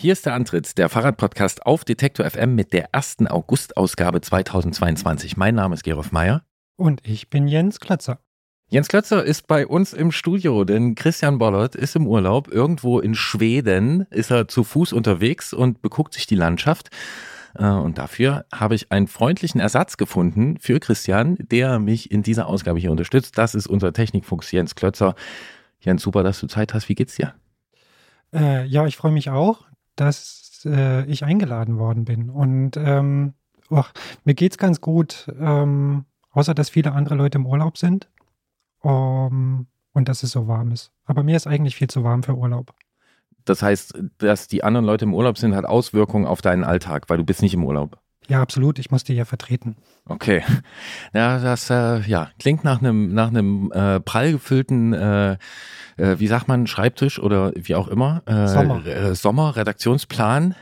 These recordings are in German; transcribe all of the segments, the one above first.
Hier ist der Antritt, der Fahrradpodcast auf Detektor FM mit der ersten August-Ausgabe 2022. Mein Name ist Gerolf Meyer. Und ich bin Jens Klötzer. Jens Klötzer ist bei uns im Studio, denn Christian Bollert ist im Urlaub. Irgendwo in Schweden ist er zu Fuß unterwegs und beguckt sich die Landschaft. Äh, und dafür habe ich einen freundlichen Ersatz gefunden für Christian, der mich in dieser Ausgabe hier unterstützt. Das ist unser Technikfuchs Jens Klötzer. Jens, super, dass du Zeit hast. Wie geht's dir? Äh, ja, ich freue mich auch dass äh, ich eingeladen worden bin. Und ähm, oh, mir geht es ganz gut, ähm, außer dass viele andere Leute im Urlaub sind um, und dass es so warm ist. Aber mir ist eigentlich viel zu warm für Urlaub. Das heißt, dass die anderen Leute im Urlaub sind, hat Auswirkungen auf deinen Alltag, weil du bist nicht im Urlaub. Ja, absolut. Ich muss die ja vertreten. Okay. Ja, das äh, ja, klingt nach einem nach einem äh, prall gefüllten, äh, äh, wie sagt man, Schreibtisch oder wie auch immer. Äh, Sommer. Äh, Sommer, Redaktionsplan.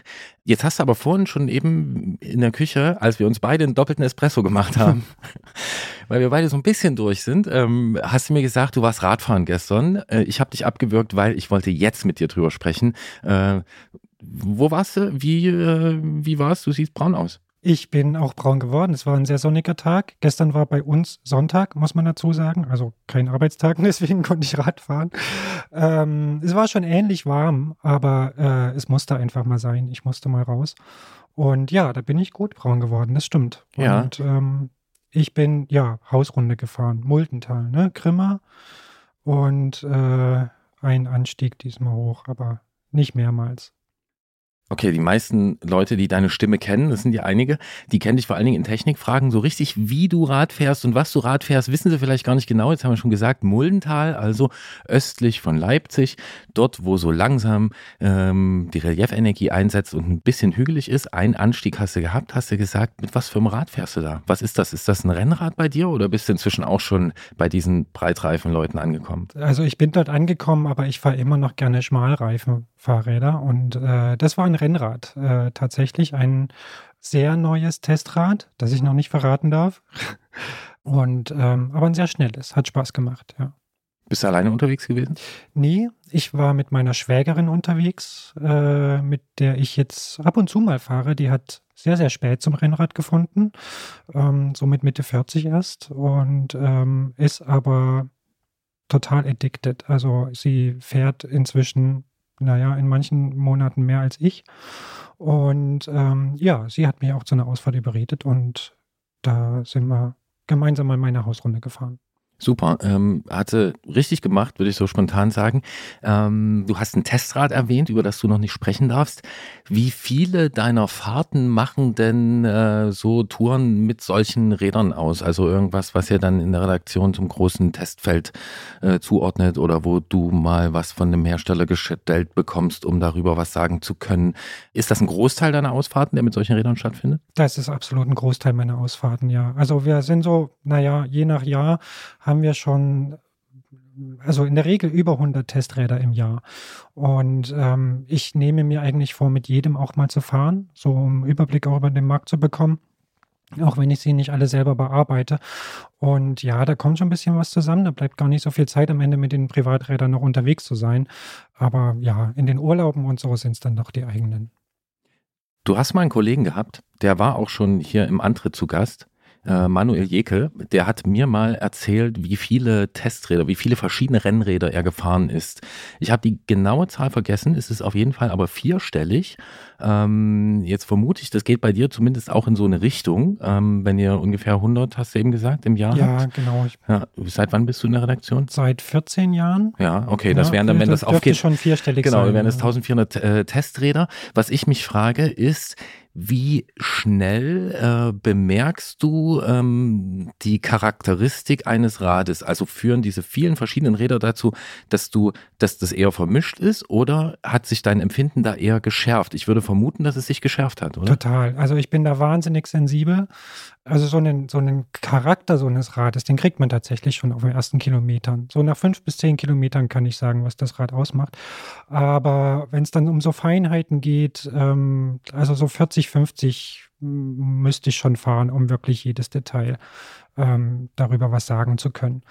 Jetzt hast du aber vorhin schon eben in der Küche, als wir uns beide einen doppelten Espresso gemacht haben, weil wir beide so ein bisschen durch sind, ähm, hast du mir gesagt, du warst Radfahren gestern. Äh, ich habe dich abgewürgt, weil ich wollte jetzt mit dir drüber sprechen. Äh, wo warst du? Wie, äh, wie warst du? Du siehst braun aus. Ich bin auch braun geworden. Es war ein sehr sonniger Tag. Gestern war bei uns Sonntag, muss man dazu sagen. Also kein Arbeitstag, deswegen konnte ich Rad fahren. Ähm, es war schon ähnlich warm, aber äh, es musste einfach mal sein. Ich musste mal raus. Und ja, da bin ich gut braun geworden, das stimmt. Ja. Und ähm, ich bin, ja, Hausrunde gefahren. Muldental, ne? Grimma. Und äh, ein Anstieg diesmal hoch, aber nicht mehrmals. Okay, die meisten Leute, die deine Stimme kennen, das sind ja einige, die kennen dich vor allen Dingen in Technikfragen. So richtig, wie du Rad fährst und was du Rad fährst, wissen sie vielleicht gar nicht genau. Jetzt haben wir schon gesagt, Muldental, also östlich von Leipzig, dort, wo so langsam ähm, die Reliefenergie einsetzt und ein bisschen hügelig ist. Ein Anstieg hast du gehabt, hast du gesagt, mit was für einem Rad fährst du da? Was ist das? Ist das ein Rennrad bei dir oder bist du inzwischen auch schon bei diesen breitreifen Leuten angekommen? Also ich bin dort angekommen, aber ich fahre immer noch gerne Schmalreifen Fahrräder und äh, das war ein Rennrad. Äh, tatsächlich ein sehr neues Testrad, das ich noch nicht verraten darf. Und ähm, aber ein sehr schnelles, hat Spaß gemacht, ja. Bist du alleine unterwegs gewesen? Nee, ich war mit meiner Schwägerin unterwegs, äh, mit der ich jetzt ab und zu mal fahre. Die hat sehr, sehr spät zum Rennrad gefunden, ähm, so mit Mitte 40 erst und ähm, ist aber total addicted. Also sie fährt inzwischen naja, in manchen Monaten mehr als ich. Und ähm, ja, sie hat mich auch zu einer Ausfahrt überredet und da sind wir gemeinsam mal meine Hausrunde gefahren. Super, ähm, hatte richtig gemacht, würde ich so spontan sagen. Ähm, du hast ein Testrad erwähnt, über das du noch nicht sprechen darfst. Wie viele deiner Fahrten machen denn äh, so Touren mit solchen Rädern aus? Also irgendwas, was ihr dann in der Redaktion zum großen Testfeld äh, zuordnet oder wo du mal was von einem Hersteller gestellt bekommst, um darüber was sagen zu können. Ist das ein Großteil deiner Ausfahrten, der mit solchen Rädern stattfindet? Das ist absolut ein Großteil meiner Ausfahrten, ja. Also wir sind so, naja, je nach Jahr haben wir schon also in der Regel über 100 Testräder im Jahr. Und ähm, ich nehme mir eigentlich vor, mit jedem auch mal zu fahren, so um Überblick auch über den Markt zu bekommen. Auch wenn ich sie nicht alle selber bearbeite. Und ja, da kommt schon ein bisschen was zusammen. Da bleibt gar nicht so viel Zeit am Ende mit den Privaträdern noch unterwegs zu sein. Aber ja, in den Urlauben und so sind es dann doch die eigenen. Du hast mal einen Kollegen gehabt, der war auch schon hier im Antritt zu Gast äh, Manuel Jeke, der hat mir mal erzählt, wie viele Testräder, wie viele verschiedene Rennräder er gefahren ist. Ich habe die genaue Zahl vergessen, es ist auf jeden Fall aber vierstellig. Ähm, jetzt vermute ich, das geht bei dir zumindest auch in so eine Richtung, ähm, wenn ihr ungefähr 100, hast du eben gesagt, im Jahr Ja, habt. genau. Ja, seit wann bist du in der Redaktion? Seit 14 Jahren. Ja, okay, das ja, wären dann, wenn das, das aufgeht. schon vierstellig genau, sein. Genau, wären es 1400 äh, Testräder. Was ich mich frage, ist, wie schnell äh, bemerkst du ähm, die Charakteristik eines Rades? Also führen diese vielen verschiedenen Räder dazu, dass du, dass das eher vermischt ist oder hat sich dein Empfinden da eher geschärft? Ich würde vermuten, dass es sich geschärft hat, oder? Total. Also ich bin da wahnsinnig sensibel. Also so einen, so einen Charakter so eines Rades, den kriegt man tatsächlich schon auf den ersten Kilometern. So nach fünf bis zehn Kilometern kann ich sagen, was das Rad ausmacht. Aber wenn es dann um so Feinheiten geht, ähm, also so 40, 50 müsste ich schon fahren, um wirklich jedes Detail ähm, darüber was sagen zu können.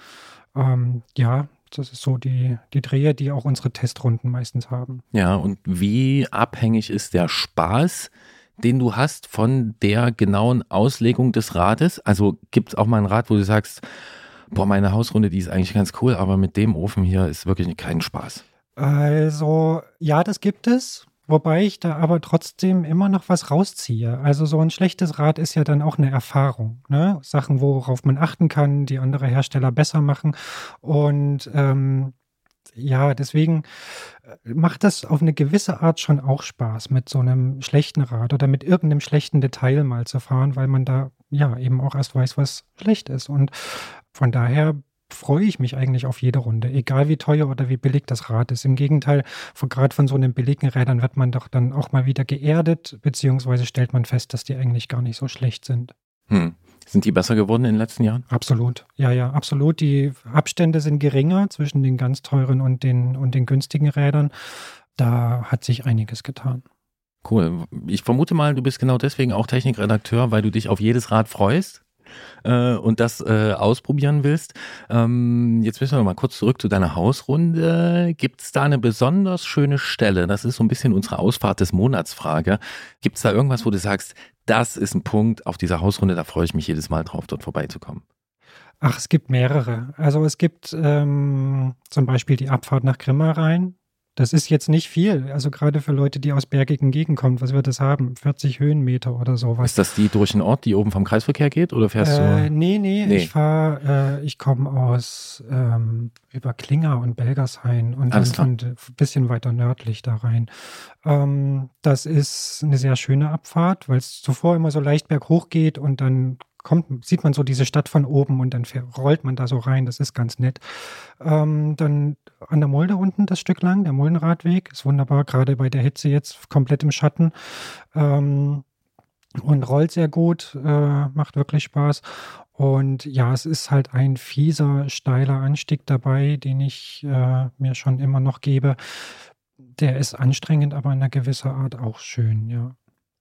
Ähm, ja, Das ist so die, die Dreher, die auch unsere Testrunden meistens haben. Ja, und wie abhängig ist der Spaß, den du hast von der genauen Auslegung des Rades? Also gibt es auch mal ein Rad, wo du sagst, boah, meine Hausrunde, die ist eigentlich ganz cool, aber mit dem Ofen hier ist wirklich kein Spaß. Also, ja, das gibt es. Wobei ich da aber trotzdem immer noch was rausziehe. Also so ein schlechtes Rad ist ja dann auch eine Erfahrung. Ne? Sachen, worauf man achten kann, die andere Hersteller besser machen. Und ähm, ja, deswegen äh, macht das auf eine gewisse Art schon auch Spaß, mit so einem schlechten Rad oder mit irgendeinem schlechten Detail mal zu fahren, weil man da ja eben auch erst weiß, was schlecht ist. Und von daher freue ich mich eigentlich auf jede Runde, egal wie teuer oder wie billig das Rad ist. Im Gegenteil, gerade von so einem billigen Rädern wird man doch dann auch mal wieder geerdet, beziehungsweise stellt man fest, dass die eigentlich gar nicht so schlecht sind. Hm. Sind die besser geworden in den letzten Jahren? Absolut. Ja, ja, absolut. Die Abstände sind geringer zwischen den ganz teuren und den, und den günstigen Rädern. Da hat sich einiges getan. Cool. Ich vermute mal, du bist genau deswegen auch Technikredakteur, weil du dich auf jedes Rad freust äh, und das äh, ausprobieren willst. Ähm, jetzt müssen wir mal kurz zurück zu deiner Hausrunde. Gibt es da eine besonders schöne Stelle? Das ist so ein bisschen unsere Ausfahrt des Monatsfrage. Gibt es da irgendwas, wo du sagst, das ist ein Punkt auf dieser Hausrunde, da freue ich mich jedes Mal drauf, dort vorbeizukommen? Ach, es gibt mehrere. Also es gibt ähm, zum Beispiel die Abfahrt nach Grimma das ist jetzt nicht viel. Also gerade für Leute, die aus bergigen Gegenden kommen, was wird das haben? 40 Höhenmeter oder sowas. Ist das die durch den Ort, die oben vom Kreisverkehr geht oder fährst äh, du? Nee, nee, nee. ich fahre, äh, ich komme aus ähm, über Klinger und Belgershain und Alles dann ein bisschen weiter nördlich da rein. Ähm, das ist eine sehr schöne Abfahrt, weil es zuvor immer so leicht berghoch geht und dann kommt, sieht man so diese Stadt von oben und dann rollt man da so rein. Das ist ganz nett. Ähm, dann an der Mulde unten das Stück lang, der Muldenradweg, ist wunderbar, gerade bei der Hitze jetzt komplett im Schatten. Ähm, und rollt sehr gut, äh, macht wirklich Spaß. Und ja, es ist halt ein fieser, steiler Anstieg dabei, den ich äh, mir schon immer noch gebe. Der ist anstrengend, aber in einer gewisser Art auch schön, ja.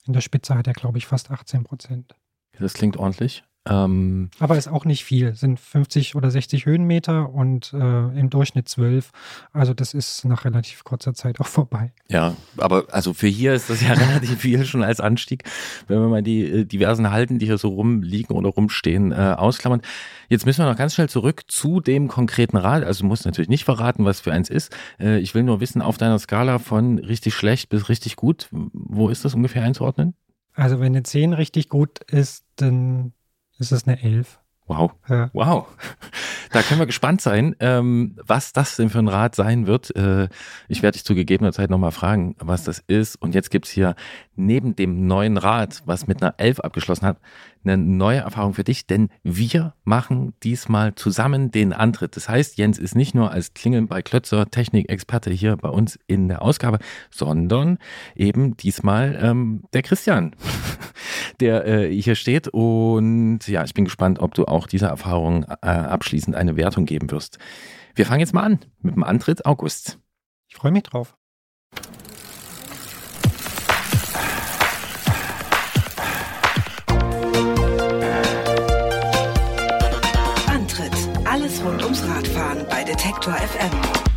In der Spitze hat er, glaube ich, fast 18 Prozent. Das klingt ordentlich. Ähm, Aber ist auch nicht viel, sind 50 oder 60 Höhenmeter und äh, im Durchschnitt 12. Also das ist nach relativ kurzer Zeit auch vorbei. Ja, aber also für hier ist das ja relativ viel schon als Anstieg, wenn wir mal die äh, diversen Halten, die hier so rumliegen oder rumstehen, äh, ausklammern. Jetzt müssen wir noch ganz schnell zurück zu dem konkreten Rad. Also du musst natürlich nicht verraten, was für eins ist. Äh, ich will nur wissen, auf deiner Skala von richtig schlecht bis richtig gut, wo ist das ungefähr einzuordnen? Also wenn eine 10 richtig gut ist, dann ist es eine 11. Wow. Ja. Wow. Da können wir gespannt sein, ähm, was das denn für ein Rad sein wird. Äh, ich werde dich zu gegebener Zeit nochmal fragen, was das ist. Und jetzt gibt's hier neben dem neuen Rad, was mit einer 11 abgeschlossen hat, eine neue Erfahrung für dich, denn wir machen diesmal zusammen den Antritt. Das heißt, Jens ist nicht nur als Klingeln bei Klötzer Technikexperte hier bei uns in der Ausgabe, sondern eben diesmal ähm, der Christian, der äh, hier steht. Und ja, ich bin gespannt, ob du auch dieser Erfahrung äh, abschließend eine Wertung geben wirst. Wir fangen jetzt mal an mit dem Antritt August. Ich freue mich drauf. rund ums Radfahren bei Detektor FM.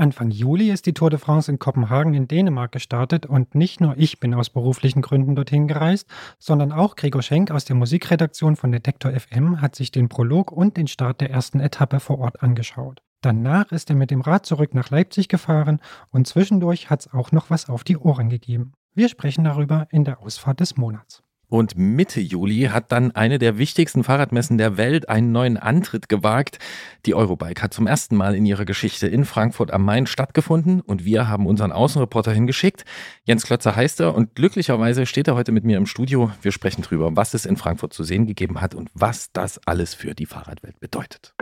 Anfang Juli ist die Tour de France in Kopenhagen in Dänemark gestartet und nicht nur ich bin aus beruflichen Gründen dorthin gereist, sondern auch Gregor Schenk aus der Musikredaktion von Detektor FM hat sich den Prolog und den Start der ersten Etappe vor Ort angeschaut. Danach ist er mit dem Rad zurück nach Leipzig gefahren und zwischendurch hat es auch noch was auf die Ohren gegeben. Wir sprechen darüber in der Ausfahrt des Monats. Und Mitte Juli hat dann eine der wichtigsten Fahrradmessen der Welt einen neuen Antritt gewagt. Die Eurobike hat zum ersten Mal in ihrer Geschichte in Frankfurt am Main stattgefunden und wir haben unseren Außenreporter hingeschickt. Jens Klötzer heißt er und glücklicherweise steht er heute mit mir im Studio. Wir sprechen drüber, was es in Frankfurt zu sehen gegeben hat und was das alles für die Fahrradwelt bedeutet.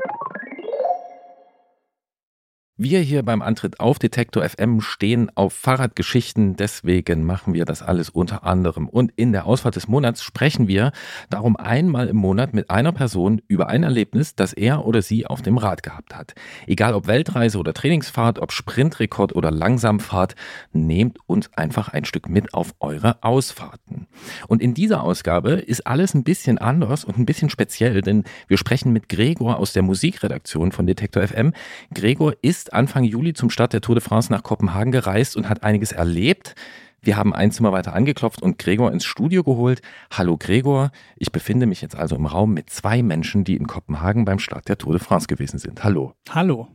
Wir hier beim Antritt auf Detektor FM stehen auf Fahrradgeschichten, deswegen machen wir das alles unter anderem. Und in der Ausfahrt des Monats sprechen wir darum einmal im Monat mit einer Person über ein Erlebnis, das er oder sie auf dem Rad gehabt hat. Egal ob Weltreise oder Trainingsfahrt, ob Sprintrekord oder Langsamfahrt, nehmt uns einfach ein Stück mit auf eure Ausfahrten. Und in dieser Ausgabe ist alles ein bisschen anders und ein bisschen speziell, denn wir sprechen mit Gregor aus der Musikredaktion von Detektor FM. Gregor ist Anfang Juli zum Start der Tour de France nach Kopenhagen gereist und hat einiges erlebt. Wir haben ein Zimmer weiter angeklopft und Gregor ins Studio geholt. Hallo Gregor, ich befinde mich jetzt also im Raum mit zwei Menschen, die in Kopenhagen beim Start der Tour de France gewesen sind. Hallo. Hallo.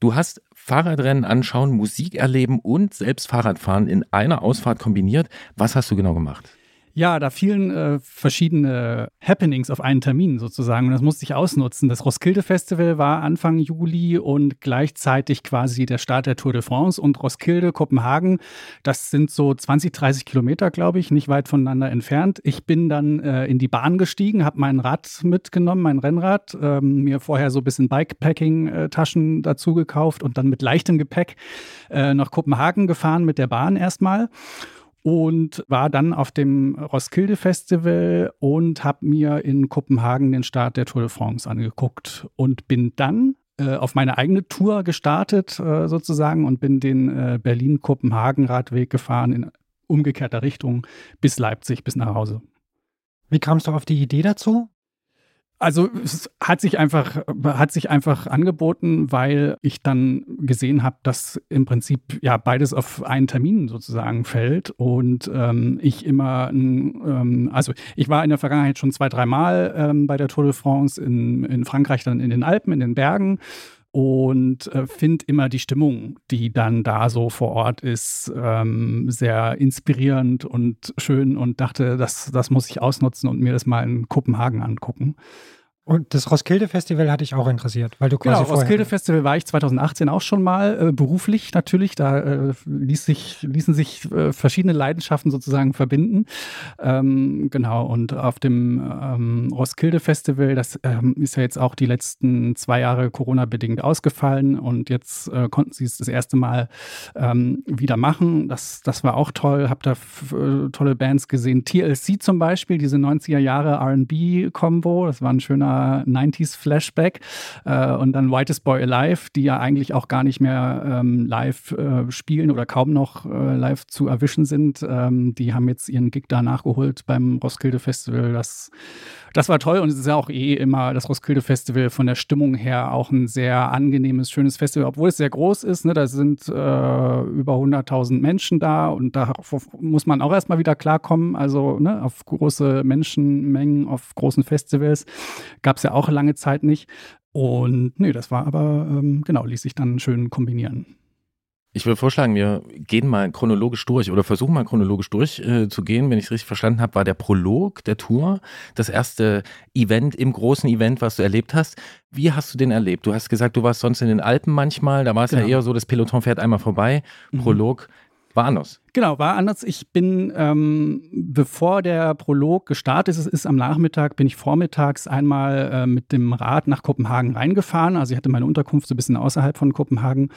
Du hast Fahrradrennen anschauen, Musik erleben und selbst Fahrradfahren in einer Ausfahrt kombiniert. Was hast du genau gemacht? Ja, da fielen äh, verschiedene Happenings auf einen Termin sozusagen und das musste ich ausnutzen. Das Roskilde Festival war Anfang Juli und gleichzeitig quasi der Start der Tour de France und Roskilde, Kopenhagen, das sind so 20, 30 Kilometer, glaube ich, nicht weit voneinander entfernt. Ich bin dann äh, in die Bahn gestiegen, habe mein Rad mitgenommen, mein Rennrad, ähm, mir vorher so ein bisschen Bikepacking-Taschen dazu gekauft und dann mit leichtem Gepäck äh, nach Kopenhagen gefahren mit der Bahn erstmal und war dann auf dem Roskilde Festival und habe mir in Kopenhagen den Start der Tour de France angeguckt und bin dann äh, auf meine eigene Tour gestartet äh, sozusagen und bin den äh, Berlin-Kopenhagen-Radweg gefahren in umgekehrter Richtung bis Leipzig, bis nach Hause. Wie kamst du auf die Idee dazu? Also es hat sich einfach, hat sich einfach angeboten, weil ich dann gesehen habe, dass im Prinzip ja beides auf einen Termin sozusagen fällt. Und ähm, ich immer, ähm, also ich war in der Vergangenheit schon zwei, dreimal ähm, bei der Tour de France in, in Frankreich, dann in den Alpen, in den Bergen und äh, finde immer die Stimmung, die dann da so vor Ort ist, ähm, sehr inspirierend und schön und dachte, das, das muss ich ausnutzen und mir das mal in Kopenhagen angucken. Und das Roskilde Festival hatte ich auch interessiert, weil du quasi genau, Roskilde Festival war ich 2018 auch schon mal äh, beruflich natürlich. Da äh, ließ sich, ließen sich äh, verschiedene Leidenschaften sozusagen verbinden. Ähm, genau und auf dem ähm, Roskilde Festival, das ähm, ist ja jetzt auch die letzten zwei Jahre Corona bedingt ausgefallen und jetzt äh, konnten sie es das erste Mal ähm, wieder machen. Das, das war auch toll. Hab da äh, tolle Bands gesehen. TLC zum Beispiel, diese 90er Jahre R&B-Kombo. Das war ein schöner 90s Flashback. Äh, und dann Whitest Boy Alive, die ja eigentlich auch gar nicht mehr ähm, live äh, spielen oder kaum noch äh, live zu erwischen sind. Ähm, die haben jetzt ihren Gig da nachgeholt beim Roskilde Festival. Das, das war toll und es ist ja auch eh immer das Roskilde Festival von der Stimmung her auch ein sehr angenehmes, schönes Festival, obwohl es sehr groß ist. Ne? Da sind äh, über 100.000 Menschen da und da muss man auch erstmal wieder klarkommen. Also ne, auf große Menschenmengen, auf großen Festivals. Gab es ja auch lange Zeit nicht. Und nee, das war aber, ähm, genau, ließ sich dann schön kombinieren. Ich würde vorschlagen, wir gehen mal chronologisch durch oder versuchen mal chronologisch durchzugehen. Äh, Wenn ich es richtig verstanden habe, war der Prolog der Tour das erste Event im großen Event, was du erlebt hast. Wie hast du den erlebt? Du hast gesagt, du warst sonst in den Alpen manchmal. Da war es genau. ja eher so, das Peloton fährt einmal vorbei. Mhm. Prolog war anders. Genau, war anders. Ich bin, ähm, bevor der Prolog gestartet ist, ist am Nachmittag, bin ich vormittags einmal äh, mit dem Rad nach Kopenhagen reingefahren. Also ich hatte meine Unterkunft so ein bisschen außerhalb von Kopenhagen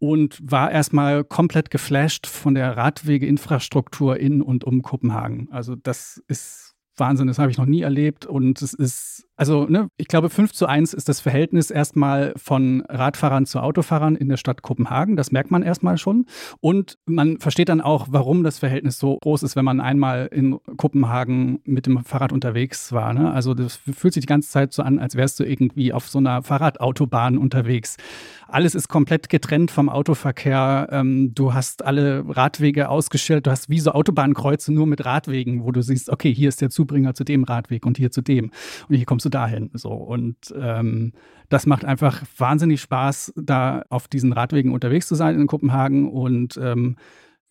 und war erstmal komplett geflasht von der Radwegeinfrastruktur in und um Kopenhagen. Also das ist Wahnsinn, das habe ich noch nie erlebt und es ist also, ne, ich glaube, 5 zu 1 ist das Verhältnis erstmal von Radfahrern zu Autofahrern in der Stadt Kopenhagen. Das merkt man erstmal schon. Und man versteht dann auch, warum das Verhältnis so groß ist, wenn man einmal in Kopenhagen mit dem Fahrrad unterwegs war. Ne? Also, das fühlt sich die ganze Zeit so an, als wärst du irgendwie auf so einer Fahrradautobahn unterwegs. Alles ist komplett getrennt vom Autoverkehr. Ähm, du hast alle Radwege ausgestellt. Du hast wie so Autobahnkreuze nur mit Radwegen, wo du siehst, okay, hier ist der Zubringer zu dem Radweg und hier zu dem. Und hier kommst du dahin. So. Und ähm, das macht einfach wahnsinnig Spaß, da auf diesen Radwegen unterwegs zu sein in Kopenhagen und ähm,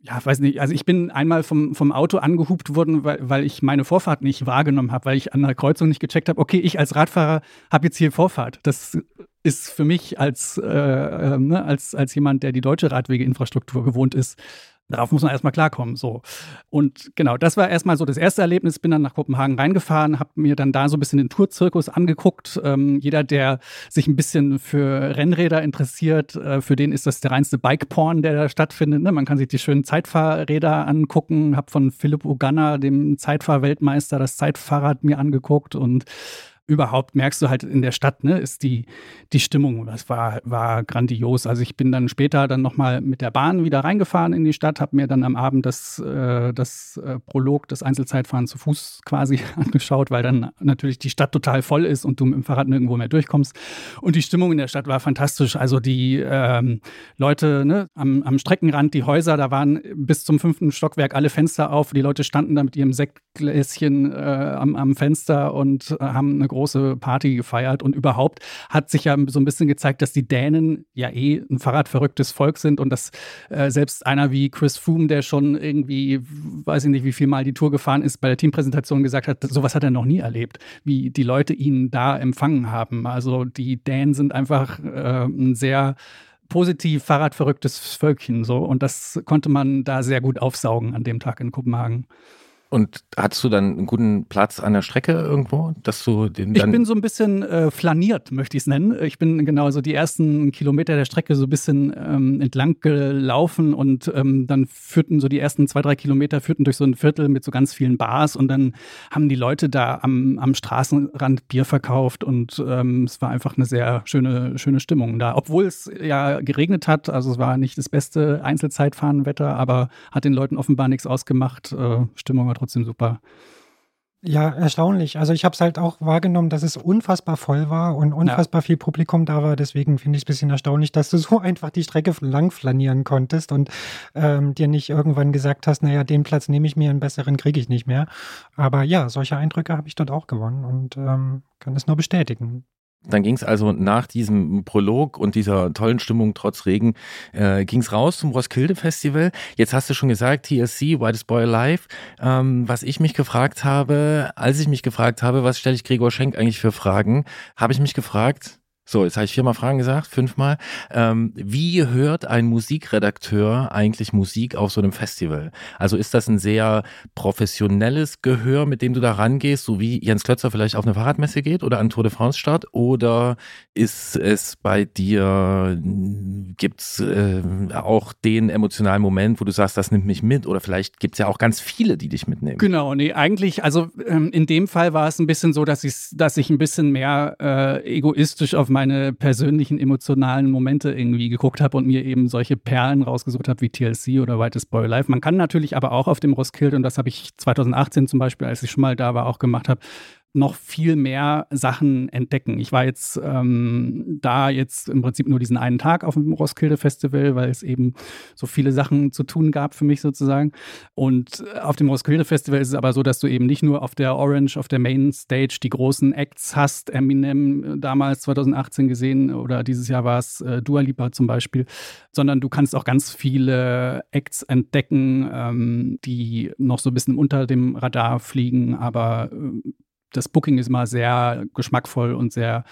ja, weiß nicht, also ich bin einmal vom, vom Auto angehupt worden, weil, weil ich meine Vorfahrt nicht wahrgenommen habe, weil ich an der Kreuzung nicht gecheckt habe, okay, ich als Radfahrer habe jetzt hier Vorfahrt. Das ist für mich als, äh, äh, ne, als, als jemand, der die deutsche Radwegeinfrastruktur gewohnt ist, Darauf muss man erstmal klarkommen. So. Und genau, das war erstmal so das erste Erlebnis. Bin dann nach Kopenhagen reingefahren, habe mir dann da so ein bisschen den Tourzirkus angeguckt. Ähm, jeder, der sich ein bisschen für Rennräder interessiert, äh, für den ist das der reinste Bike-Porn, der da stattfindet. Ne? Man kann sich die schönen Zeitfahrräder angucken. Habe von Philipp Oganna, dem Zeitfahrweltmeister, das Zeitfahrrad mir angeguckt und überhaupt merkst du halt in der Stadt, ne, ist die, die Stimmung. Das war, war grandios. Also ich bin dann später dann nochmal mit der Bahn wieder reingefahren in die Stadt, habe mir dann am Abend das, äh, das äh, Prolog, das Einzelzeitfahren zu Fuß quasi angeschaut, weil dann natürlich die Stadt total voll ist und du mit dem Fahrrad nirgendwo mehr durchkommst. Und die Stimmung in der Stadt war fantastisch. Also die ähm, Leute ne, am, am Streckenrand, die Häuser, da waren bis zum fünften Stockwerk alle Fenster auf. Die Leute standen da mit ihrem Sektgläschen äh, am, am Fenster und äh, haben eine große große Party gefeiert und überhaupt hat sich ja so ein bisschen gezeigt, dass die Dänen ja eh ein Fahrradverrücktes Volk sind und dass äh, selbst einer wie Chris Froome, der schon irgendwie, weiß ich nicht, wie viel Mal die Tour gefahren ist, bei der Teampräsentation gesagt hat, sowas hat er noch nie erlebt, wie die Leute ihn da empfangen haben. Also die Dänen sind einfach äh, ein sehr positiv Fahrradverrücktes Völkchen so und das konnte man da sehr gut aufsaugen an dem Tag in Kopenhagen. Und hattest du dann einen guten Platz an der Strecke irgendwo, dass du den Ich bin so ein bisschen äh, flaniert, möchte ich es nennen. Ich bin genau so die ersten Kilometer der Strecke so ein bisschen ähm, entlang gelaufen und ähm, dann führten so die ersten zwei, drei Kilometer führten durch so ein Viertel mit so ganz vielen Bars und dann haben die Leute da am, am Straßenrand Bier verkauft und ähm, es war einfach eine sehr schöne, schöne Stimmung da. Obwohl es ja geregnet hat, also es war nicht das beste Einzelzeitfahrenwetter, aber hat den Leuten offenbar nichts ausgemacht. Äh, Stimmung war trotzdem super. Ja, erstaunlich. Also ich habe es halt auch wahrgenommen, dass es unfassbar voll war und unfassbar ja. viel Publikum da war. Deswegen finde ich es ein bisschen erstaunlich, dass du so einfach die Strecke lang flanieren konntest und ähm, dir nicht irgendwann gesagt hast, naja, den Platz nehme ich mir, einen besseren kriege ich nicht mehr. Aber ja, solche Eindrücke habe ich dort auch gewonnen und ähm, kann es nur bestätigen. Dann ging es also nach diesem Prolog und dieser tollen Stimmung trotz Regen, äh, ging es raus zum Roskilde Festival. Jetzt hast du schon gesagt, TSC, Whitest Boy Alive. Ähm, was ich mich gefragt habe, als ich mich gefragt habe, was stelle ich Gregor Schenk eigentlich für Fragen, habe ich mich gefragt, so, jetzt habe ich viermal Fragen gesagt, fünfmal. Ähm, wie hört ein Musikredakteur eigentlich Musik auf so einem Festival? Also ist das ein sehr professionelles Gehör, mit dem du da rangehst, so wie Jens Klötzer vielleicht auf eine Fahrradmesse geht oder an Tour de France Start? Oder ist es bei dir, gibt's äh, auch den emotionalen Moment, wo du sagst, das nimmt mich mit? Oder vielleicht gibt's ja auch ganz viele, die dich mitnehmen. Genau, nee, eigentlich, also ähm, in dem Fall war es ein bisschen so, dass ich, dass ich ein bisschen mehr äh, egoistisch auf mein meine persönlichen emotionalen Momente irgendwie geguckt habe und mir eben solche Perlen rausgesucht habe wie TLC oder Whitest Boy Life. Man kann natürlich aber auch auf dem Roskilde, und das habe ich 2018 zum Beispiel, als ich schon mal da war, auch gemacht habe, noch viel mehr Sachen entdecken. Ich war jetzt ähm, da jetzt im Prinzip nur diesen einen Tag auf dem Roskilde Festival, weil es eben so viele Sachen zu tun gab für mich sozusagen. Und auf dem Roskilde Festival ist es aber so, dass du eben nicht nur auf der Orange, auf der Main Stage die großen Acts hast, Eminem damals 2018 gesehen oder dieses Jahr war es äh, Dua Lipa zum Beispiel, sondern du kannst auch ganz viele Acts entdecken, ähm, die noch so ein bisschen unter dem Radar fliegen, aber äh, das Booking ist mal sehr geschmackvoll und sehr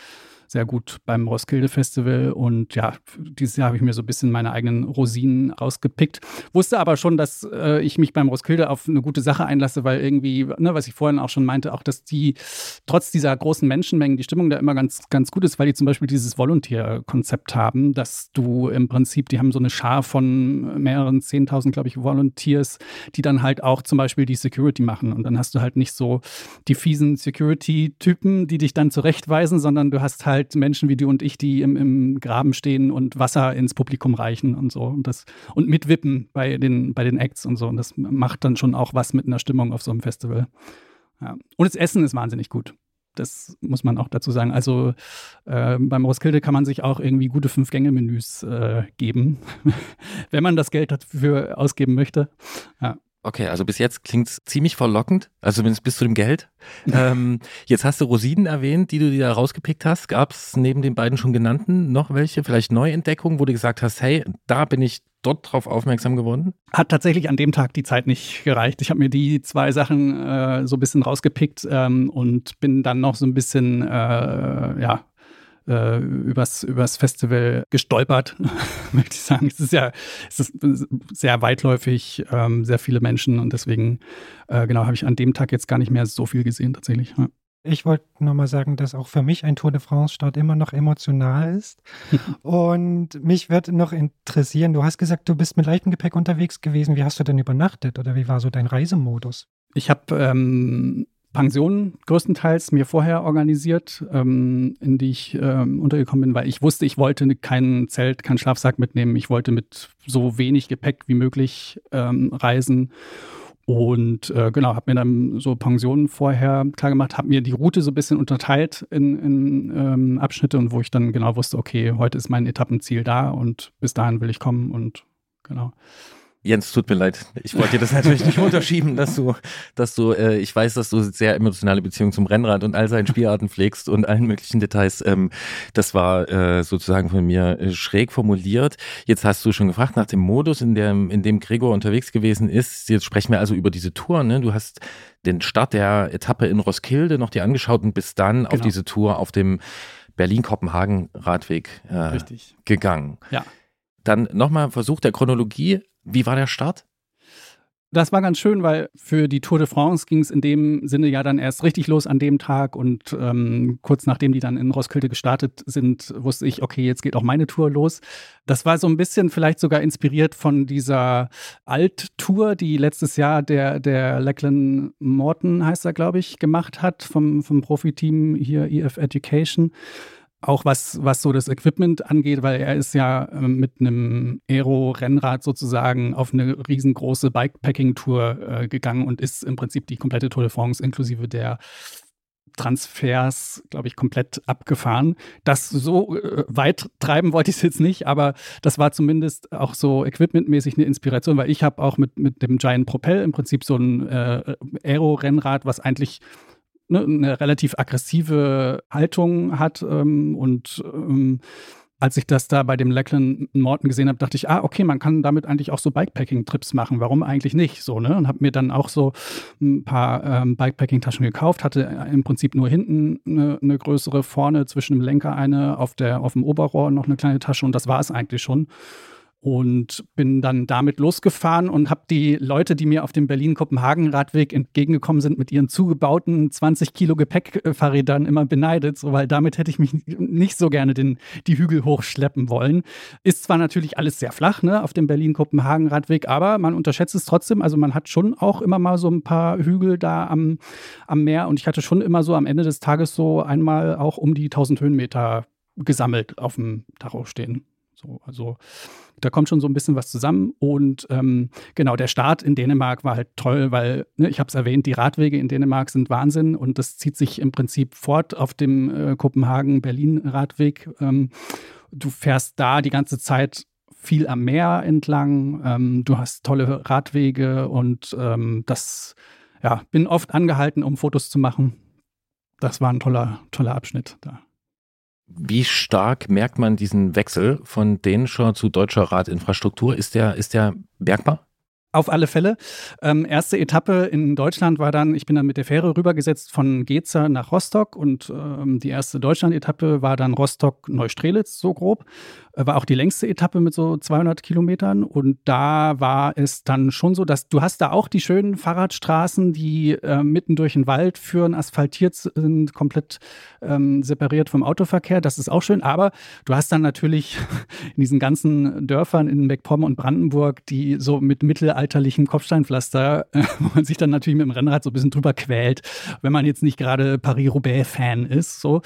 sehr gut beim Roskilde Festival. Und ja, dieses Jahr habe ich mir so ein bisschen meine eigenen Rosinen rausgepickt. Wusste aber schon, dass äh, ich mich beim Roskilde auf eine gute Sache einlasse, weil irgendwie, ne, was ich vorhin auch schon meinte, auch, dass die trotz dieser großen Menschenmengen die Stimmung da immer ganz, ganz gut ist, weil die zum Beispiel dieses Volunteer-Konzept haben, dass du im Prinzip, die haben so eine Schar von mehreren 10.000, glaube ich, Volunteers, die dann halt auch zum Beispiel die Security machen. Und dann hast du halt nicht so die fiesen Security-Typen, die dich dann zurechtweisen, sondern du hast halt halt Menschen wie du und ich, die im, im Graben stehen und Wasser ins Publikum reichen und so und das und mitwippen bei den, bei den Acts und so. Und das macht dann schon auch was mit einer Stimmung auf so einem Festival. Ja. Und das Essen ist wahnsinnig gut. Das muss man auch dazu sagen. Also äh, beim Roskilde kann man sich auch irgendwie gute Fünf-Gänge-Menüs äh, geben, wenn man das Geld dafür ausgeben möchte. Ja. Okay, also bis jetzt klingt es ziemlich verlockend, also zumindest bis zu dem Geld. ähm, jetzt hast du Rosinen erwähnt, die du dir da rausgepickt hast. Gab es neben den beiden schon genannten noch welche, vielleicht Neuentdeckungen, wo du gesagt hast, hey, da bin ich dort drauf aufmerksam geworden? Hat tatsächlich an dem Tag die Zeit nicht gereicht. Ich habe mir die zwei Sachen äh, so ein bisschen rausgepickt ähm, und bin dann noch so ein bisschen, äh, ja, äh, übers, übers Festival gestolpert, möchte ich sagen. Es ist ja es ist sehr weitläufig, ähm, sehr viele Menschen und deswegen, äh, genau, habe ich an dem Tag jetzt gar nicht mehr so viel gesehen tatsächlich. Ja. Ich wollte nochmal sagen, dass auch für mich ein Tour de France-Start immer noch emotional ist. und mich wird noch interessieren, du hast gesagt, du bist mit leichtem Gepäck unterwegs gewesen. Wie hast du denn übernachtet oder wie war so dein Reisemodus? Ich habe ähm, Pensionen größtenteils mir vorher organisiert, ähm, in die ich ähm, untergekommen bin, weil ich wusste, ich wollte kein Zelt, keinen Schlafsack mitnehmen. Ich wollte mit so wenig Gepäck wie möglich ähm, reisen. Und äh, genau, habe mir dann so Pensionen vorher klar gemacht, habe mir die Route so ein bisschen unterteilt in, in ähm, Abschnitte und wo ich dann genau wusste, okay, heute ist mein Etappenziel da und bis dahin will ich kommen und genau. Jens, tut mir leid. Ich wollte dir das natürlich nicht unterschieben, dass du, dass du, äh, ich weiß, dass du sehr emotionale Beziehungen zum Rennrad und all seinen Spielarten pflegst und allen möglichen Details. Ähm, das war äh, sozusagen von mir äh, schräg formuliert. Jetzt hast du schon gefragt nach dem Modus, in dem, in dem Gregor unterwegs gewesen ist. Jetzt sprechen wir also über diese Tour. Ne? Du hast den Start der Etappe in Roskilde noch dir angeschaut und bist dann genau. auf diese Tour auf dem Berlin-Kopenhagen-Radweg äh, gegangen. Ja. Dann nochmal Versuch der Chronologie. Wie war der Start? Das war ganz schön, weil für die Tour de France ging es in dem Sinne ja dann erst richtig los an dem Tag und ähm, kurz nachdem die dann in Roskilde gestartet sind, wusste ich, okay, jetzt geht auch meine Tour los. Das war so ein bisschen vielleicht sogar inspiriert von dieser Alt-Tour, die letztes Jahr der, der Lachlan Morton, heißt er, glaube ich, gemacht hat vom, vom Profiteam hier EF Education auch was, was so das Equipment angeht, weil er ist ja äh, mit einem Aero-Rennrad sozusagen auf eine riesengroße Bikepacking-Tour äh, gegangen und ist im Prinzip die komplette Tour de France inklusive der Transfers, glaube ich, komplett abgefahren. Das so äh, weit treiben wollte ich es jetzt nicht, aber das war zumindest auch so equipmentmäßig eine Inspiration, weil ich habe auch mit, mit dem Giant Propel im Prinzip so ein äh, Aero-Rennrad, was eigentlich ne, eine relativ aggressive Haltung hat ähm, und ähm, als ich das da bei dem Lackland Morton gesehen habe, dachte ich, ah, okay, man kann damit eigentlich auch so Bikepacking-Trips machen. Warum eigentlich nicht? So, ne? Und habe mir dann auch so ein paar ähm, Bikepacking-Taschen gekauft, hatte im Prinzip nur hinten eine, eine, größere, vorne zwischen dem Lenker eine, auf, der, auf dem Oberrohr noch eine kleine Tasche und das war es eigentlich schon und bin dann damit losgefahren und habe die Leute, die mir auf dem Berlin-Kopenhagen-Radweg entgegengekommen sind, mit ihren zugebauten 20 Kilo Gepäckfahrrädern immer beneidet, so, weil damit hätte ich mich nicht so gerne den, die Hügel hochschleppen wollen. Ist zwar natürlich alles sehr flach ne, auf dem Berlin-Kopenhagen-Radweg, aber man unterschätzt es trotzdem. Also man hat schon auch immer mal so ein paar Hügel da am, am Meer und ich hatte schon immer so am Ende des Tages so einmal auch um die 1000 Höhenmeter gesammelt auf dem Tacho stehen. So, also da kommt schon so ein bisschen was zusammen. Und ähm, genau, der Start in Dänemark war halt toll, weil, ne, ich habe es erwähnt, die Radwege in Dänemark sind Wahnsinn und das zieht sich im Prinzip fort auf dem äh, Kopenhagen-Berlin-Radweg. Ähm, du fährst da die ganze Zeit viel am Meer entlang. Ähm, du hast tolle Radwege und ähm, das, ja, bin oft angehalten, um Fotos zu machen. Das war ein toller, toller Abschnitt da. Wie stark merkt man diesen Wechsel von dänischer zu deutscher Radinfrastruktur? Ist der, ist der merkbar? Auf alle Fälle. Ähm, erste Etappe in Deutschland war dann, ich bin dann mit der Fähre rübergesetzt von Geza nach Rostock und ähm, die erste Deutschland-Etappe war dann Rostock-Neustrelitz, so grob. Äh, war auch die längste Etappe mit so 200 Kilometern und da war es dann schon so, dass du hast da auch die schönen Fahrradstraßen, die äh, mitten durch den Wald führen, asphaltiert sind, komplett ähm, separiert vom Autoverkehr. Das ist auch schön, aber du hast dann natürlich in diesen ganzen Dörfern in Meckpomm und Brandenburg, die so mit mittelalterlichem Kopfsteinpflaster, äh, wo man sich dann natürlich mit dem Rennrad so ein bisschen drüber quält, wenn man jetzt nicht gerade Paris-Roubaix-Fan ist, so.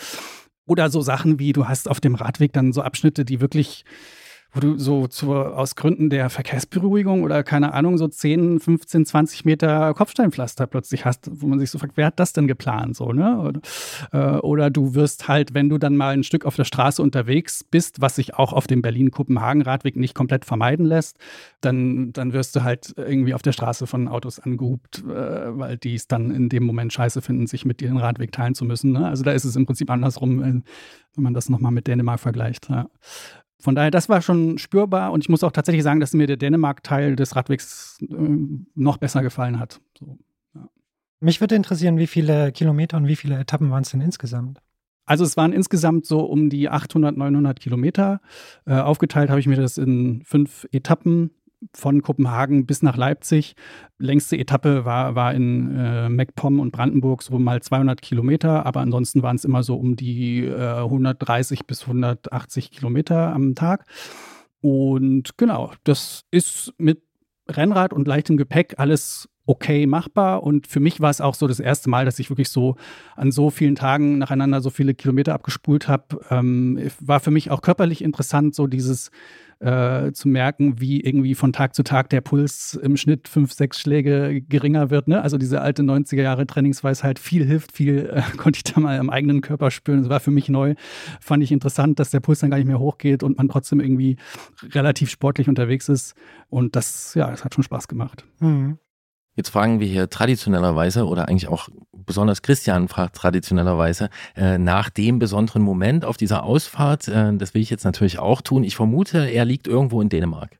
Oder so Sachen wie, du hast auf dem Radweg dann so Abschnitte, die wirklich wo du so zu, aus Gründen der Verkehrsberuhigung oder keine Ahnung, so 10, 15, 20 Meter Kopfsteinpflaster plötzlich hast, wo man sich so fragt, wer hat das denn geplant? So, ne? Oder, äh, oder du wirst halt, wenn du dann mal ein Stück auf der Straße unterwegs bist, was sich auch auf dem Berlin-Kopenhagen-Radweg nicht komplett vermeiden lässt, dann, dann wirst du halt irgendwie auf der Straße von Autos angehupt, äh, weil die es dann in dem Moment scheiße finden, sich mit dir den Radweg teilen zu müssen. Ne? Also da ist es im Prinzip andersrum, wenn man das nochmal mit Dänemark vergleicht. Ja. Von daher, das war schon spürbar und ich muss auch tatsächlich sagen, dass mir der Dänemark-Teil des Radwegs äh, noch besser gefallen hat. So, ja. Mich würde interessieren, wie viele Kilometer und wie viele Etappen waren es denn insgesamt? Also es waren insgesamt so um die 800, 900 Kilometer. Äh, aufgeteilt habe ich mir das in fünf Etappen von Kopenhagen bis nach Leipzig. Längste Etappe war, war in äh, MacPom und Brandenburg so mal 200 Kilometer, aber ansonsten waren es immer so um die äh, 130 bis 180 Kilometer am Tag. Und genau, das ist mit Rennrad und leichtem Gepäck alles okay machbar. Und für mich war es auch so das erste Mal, dass ich wirklich so an so vielen Tagen nacheinander so viele Kilometer abgespult habe. Ähm, war für mich auch körperlich interessant, so dieses äh, zu merken, wie irgendwie von Tag zu Tag der Puls im Schnitt fünf, sechs Schläge geringer wird. Ne? Also diese alte 90er Jahre Trainingsweisheit, viel hilft, viel äh, konnte ich da mal am eigenen Körper spüren. Das war für mich neu. Fand ich interessant, dass der Puls dann gar nicht mehr hochgeht und man trotzdem irgendwie relativ sportlich unterwegs ist. Und das, ja, das hat schon Spaß gemacht. Mhm. Jetzt fragen wir hier traditionellerweise oder eigentlich auch besonders Christian fragt traditionellerweise äh, nach dem besonderen Moment auf dieser Ausfahrt. Äh, das will ich jetzt natürlich auch tun. Ich vermute, er liegt irgendwo in Dänemark.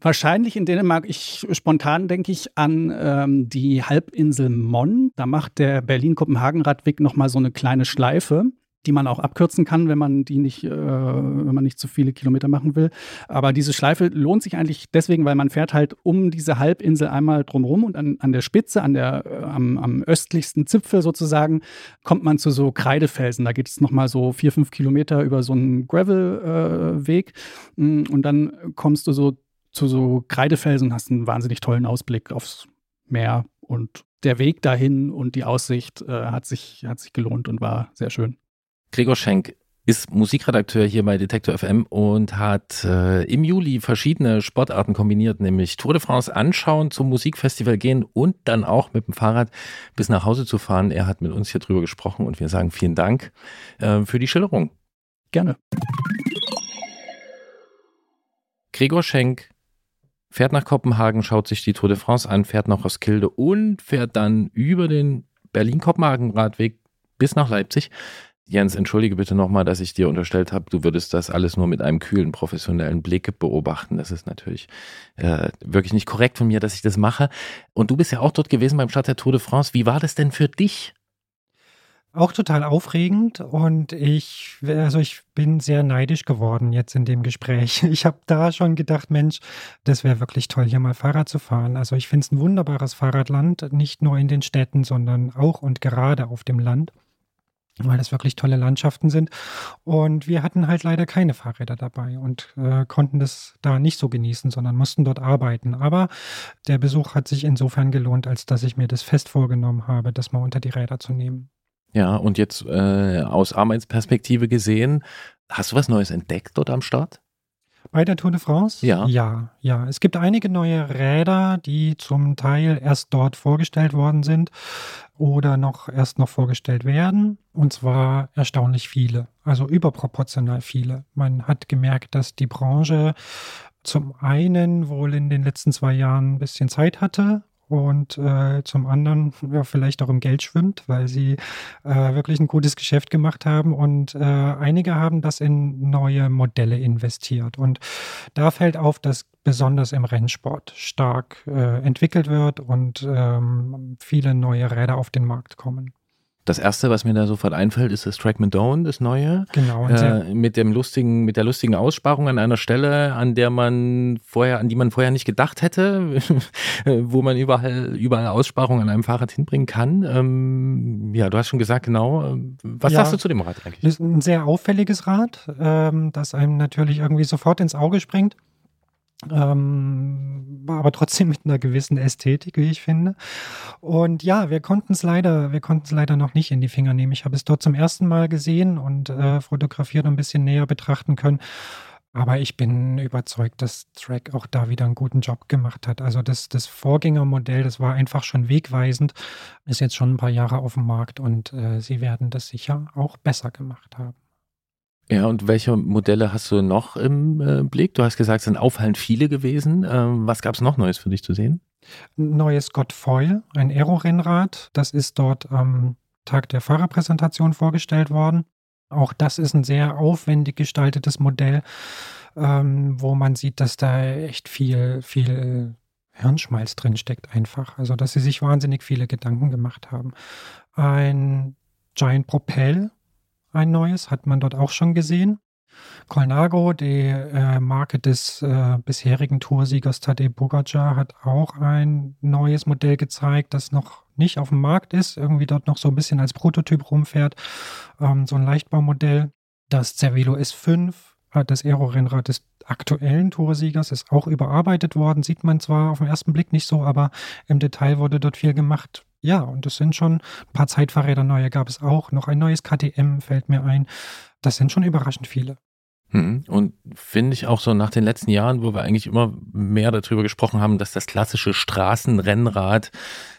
Wahrscheinlich in Dänemark. Ich spontan denke ich an ähm, die Halbinsel Mon. Da macht der Berlin-Kopenhagen-Radweg nochmal so eine kleine Schleife die man auch abkürzen kann, wenn man die nicht, äh, wenn man nicht zu viele Kilometer machen will. Aber diese Schleife lohnt sich eigentlich deswegen, weil man fährt halt um diese Halbinsel einmal drumherum und an, an der Spitze, an der, äh, am, am, östlichsten Zipfel sozusagen, kommt man zu so Kreidefelsen. Da geht es nochmal so vier, fünf Kilometer über so einen Gravelweg äh, und dann kommst du so zu so Kreidefelsen und hast einen wahnsinnig tollen Ausblick aufs Meer und der Weg dahin und die Aussicht äh, hat, sich, hat sich gelohnt und war sehr schön. Gregor Schenk ist Musikredakteur hier bei Detektor FM und hat äh, im Juli verschiedene Sportarten kombiniert, nämlich Tour de France anschauen, zum Musikfestival gehen und dann auch mit dem Fahrrad bis nach Hause zu fahren. Er hat mit uns hier drüber gesprochen und wir sagen vielen Dank äh, für die Schilderung. Gerne. Gregor Schenk fährt nach Kopenhagen, schaut sich die Tour de France an, fährt nach Roskilde und fährt dann über den Berlin-Kopenhagen-Radweg bis nach Leipzig. Jens, entschuldige bitte nochmal, dass ich dir unterstellt habe, du würdest das alles nur mit einem kühlen, professionellen Blick beobachten. Das ist natürlich äh, wirklich nicht korrekt von mir, dass ich das mache. Und du bist ja auch dort gewesen beim Start der Tour de France. Wie war das denn für dich? Auch total aufregend und ich, also ich bin sehr neidisch geworden jetzt in dem Gespräch. Ich habe da schon gedacht, Mensch, das wäre wirklich toll, hier mal Fahrrad zu fahren. Also ich finde es ein wunderbares Fahrradland, nicht nur in den Städten, sondern auch und gerade auf dem Land weil das wirklich tolle Landschaften sind. Und wir hatten halt leider keine Fahrräder dabei und äh, konnten das da nicht so genießen, sondern mussten dort arbeiten. Aber der Besuch hat sich insofern gelohnt, als dass ich mir das fest vorgenommen habe, das mal unter die Räder zu nehmen. Ja, und jetzt äh, aus Arbeitsperspektive gesehen, hast du was Neues entdeckt dort am Start? Bei der Tour de France? Ja. Ja, ja. Es gibt einige neue Räder, die zum Teil erst dort vorgestellt worden sind oder noch erst noch vorgestellt werden. Und zwar erstaunlich viele, also überproportional viele. Man hat gemerkt, dass die Branche zum einen wohl in den letzten zwei Jahren ein bisschen Zeit hatte und äh, zum anderen ja, vielleicht auch im Geld schwimmt, weil sie äh, wirklich ein gutes Geschäft gemacht haben und äh, einige haben das in neue Modelle investiert. Und da fällt auf, dass besonders im Rennsport stark äh, entwickelt wird und ähm, viele neue Räder auf den Markt kommen. Das erste, was mir da sofort einfällt, ist das Trackman Down, das neue. Genau. Äh, mit dem lustigen, mit der lustigen Aussparung an einer Stelle, an der man vorher, an die man vorher nicht gedacht hätte, wo man überall, überall Aussparungen an einem Fahrrad hinbringen kann. Ähm, ja, du hast schon gesagt, genau. Was ja, sagst du zu dem Rad eigentlich? Das ist ein sehr auffälliges Rad, ähm, das einem natürlich irgendwie sofort ins Auge springt. Ähm, aber trotzdem mit einer gewissen Ästhetik, wie ich finde. Und ja, wir konnten es leider, wir konnten es leider noch nicht in die Finger nehmen. Ich habe es dort zum ersten Mal gesehen und äh, fotografiert und ein bisschen näher betrachten können. Aber ich bin überzeugt, dass Track auch da wieder einen guten Job gemacht hat. Also das, das Vorgängermodell, das war einfach schon wegweisend, ist jetzt schon ein paar Jahre auf dem Markt und äh, sie werden das sicher auch besser gemacht haben. Ja, und welche Modelle hast du noch im äh, Blick? Du hast gesagt, es sind auffallend viele gewesen. Ähm, was gab es noch Neues für dich zu sehen? Neues Scott Foil, ein Aero-Rennrad. Das ist dort am Tag der Fahrerpräsentation vorgestellt worden. Auch das ist ein sehr aufwendig gestaltetes Modell, ähm, wo man sieht, dass da echt viel, viel Hirnschmalz drin steckt einfach. Also, dass sie sich wahnsinnig viele Gedanken gemacht haben. Ein Giant Propel, ein neues, hat man dort auch schon gesehen. Colnago, die äh, Marke des äh, bisherigen Toursiegers Tadej Pogacar, hat auch ein neues Modell gezeigt, das noch nicht auf dem Markt ist, irgendwie dort noch so ein bisschen als Prototyp rumfährt. Ähm, so ein Leichtbaumodell. Das Cervelo S5, äh, das Aero-Rennrad des aktuellen Toursiegers, ist auch überarbeitet worden. Sieht man zwar auf den ersten Blick nicht so, aber im Detail wurde dort viel gemacht. Ja, und es sind schon ein paar Zeitfahrräder neue gab es auch. Noch ein neues KTM fällt mir ein. Das sind schon überraschend viele. Hm. Und finde ich auch so nach den letzten Jahren, wo wir eigentlich immer mehr darüber gesprochen haben, dass das klassische Straßenrennrad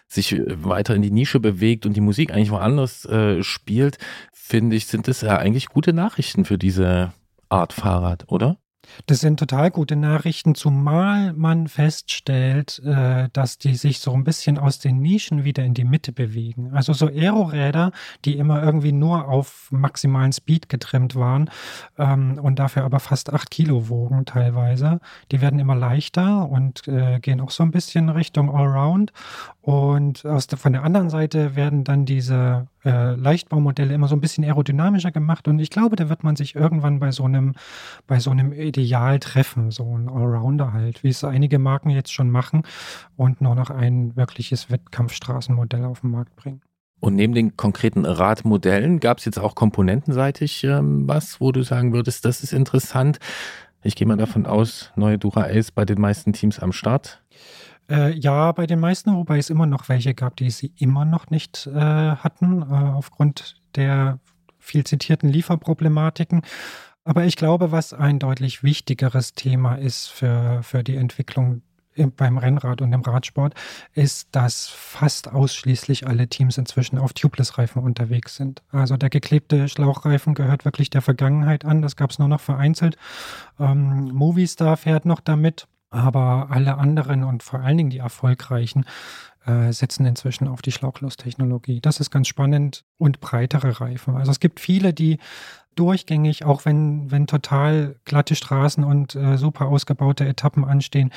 sich äh, weiter in die Nische bewegt und die Musik eigentlich woanders äh, spielt, finde ich, sind das ja eigentlich gute Nachrichten für diese Art Fahrrad, oder? Das sind total gute Nachrichten, zumal man feststellt, äh, dass die sich so ein bisschen aus den Nischen wieder in die Mitte bewegen. Also so Aeroräder, die immer irgendwie nur auf maximalen Speed getrimmt waren ähm, und dafür aber fast acht Kilo wogen teilweise, die werden immer leichter und äh, gehen auch so ein bisschen Richtung Allround. Und aus der, von der anderen Seite werden dann diese äh, Leichtbaumodelle immer so ein bisschen aerodynamischer gemacht. Und ich glaube, da wird man sich irgendwann bei so einem, bei so einem Ideal treffen, so ein Allrounder halt, wie es einige Marken jetzt schon machen und nur noch ein wirkliches Wettkampfstraßenmodell auf den Markt bringen. Und neben den konkreten Radmodellen gab es jetzt auch komponentenseitig ähm, was, wo du sagen würdest, das ist interessant. Ich gehe mal davon aus, neue Dura Ace bei den meisten Teams am Start. Äh, ja, bei den meisten, wobei es immer noch welche gab, die sie immer noch nicht äh, hatten, äh, aufgrund der viel zitierten Lieferproblematiken. Aber ich glaube, was ein deutlich wichtigeres Thema ist für, für die Entwicklung beim Rennrad und im Radsport, ist, dass fast ausschließlich alle Teams inzwischen auf Tubeless-Reifen unterwegs sind. Also der geklebte Schlauchreifen gehört wirklich der Vergangenheit an. Das gab es nur noch vereinzelt. Ähm, Movistar fährt noch damit. Aber alle anderen und vor allen Dingen die erfolgreichen äh, setzen inzwischen auf die Schlauchlosstechnologie. Das ist ganz spannend und breitere Reifen. Also es gibt viele, die durchgängig, auch wenn, wenn total glatte Straßen und äh, super ausgebaute Etappen anstehen,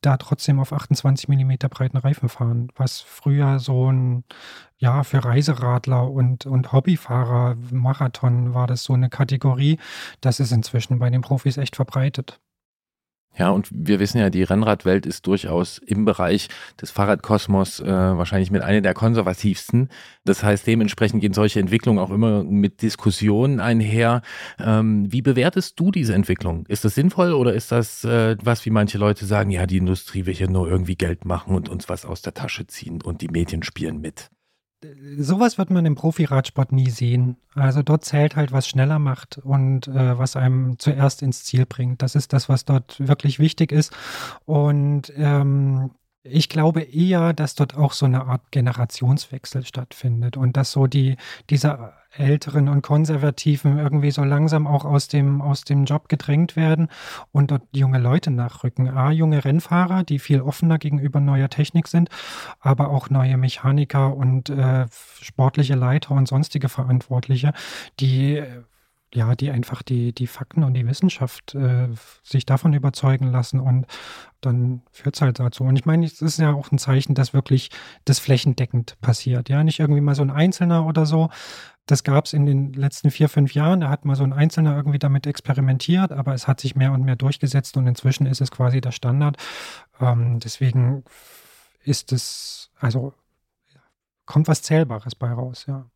da trotzdem auf 28 mm breiten Reifen fahren, was früher so ein, ja, für Reiseradler und, und Hobbyfahrer, Marathon war das so eine Kategorie. Das ist inzwischen bei den Profis echt verbreitet. Ja, und wir wissen ja, die Rennradwelt ist durchaus im Bereich des Fahrradkosmos äh, wahrscheinlich mit einer der konservativsten. Das heißt, dementsprechend gehen solche Entwicklungen auch immer mit Diskussionen einher. Ähm, wie bewertest du diese Entwicklung? Ist das sinnvoll oder ist das äh, was, wie manche Leute sagen, ja, die Industrie will hier nur irgendwie Geld machen und uns was aus der Tasche ziehen und die Medien spielen mit? Sowas wird man im Profi-Radsport nie sehen. Also dort zählt halt, was schneller macht und äh, was einem zuerst ins Ziel bringt. Das ist das, was dort wirklich wichtig ist. Und ähm, ich glaube eher, dass dort auch so eine Art Generationswechsel stattfindet und dass so die, diese Älteren und Konservativen irgendwie so langsam auch aus dem, aus dem Job gedrängt werden und dort junge Leute nachrücken. A, junge Rennfahrer, die viel offener gegenüber neuer Technik sind, aber auch neue Mechaniker und äh, sportliche Leiter und sonstige Verantwortliche, die ja, die einfach die, die Fakten und die Wissenschaft äh, sich davon überzeugen lassen und dann führt es halt dazu. Und ich meine, es ist ja auch ein Zeichen, dass wirklich das flächendeckend passiert. Ja, nicht irgendwie mal so ein Einzelner oder so, das gab es in den letzten vier, fünf Jahren. Da hat mal so ein Einzelner irgendwie damit experimentiert, aber es hat sich mehr und mehr durchgesetzt und inzwischen ist es quasi der Standard. Ähm, deswegen ist es, also kommt was Zählbares bei raus, ja.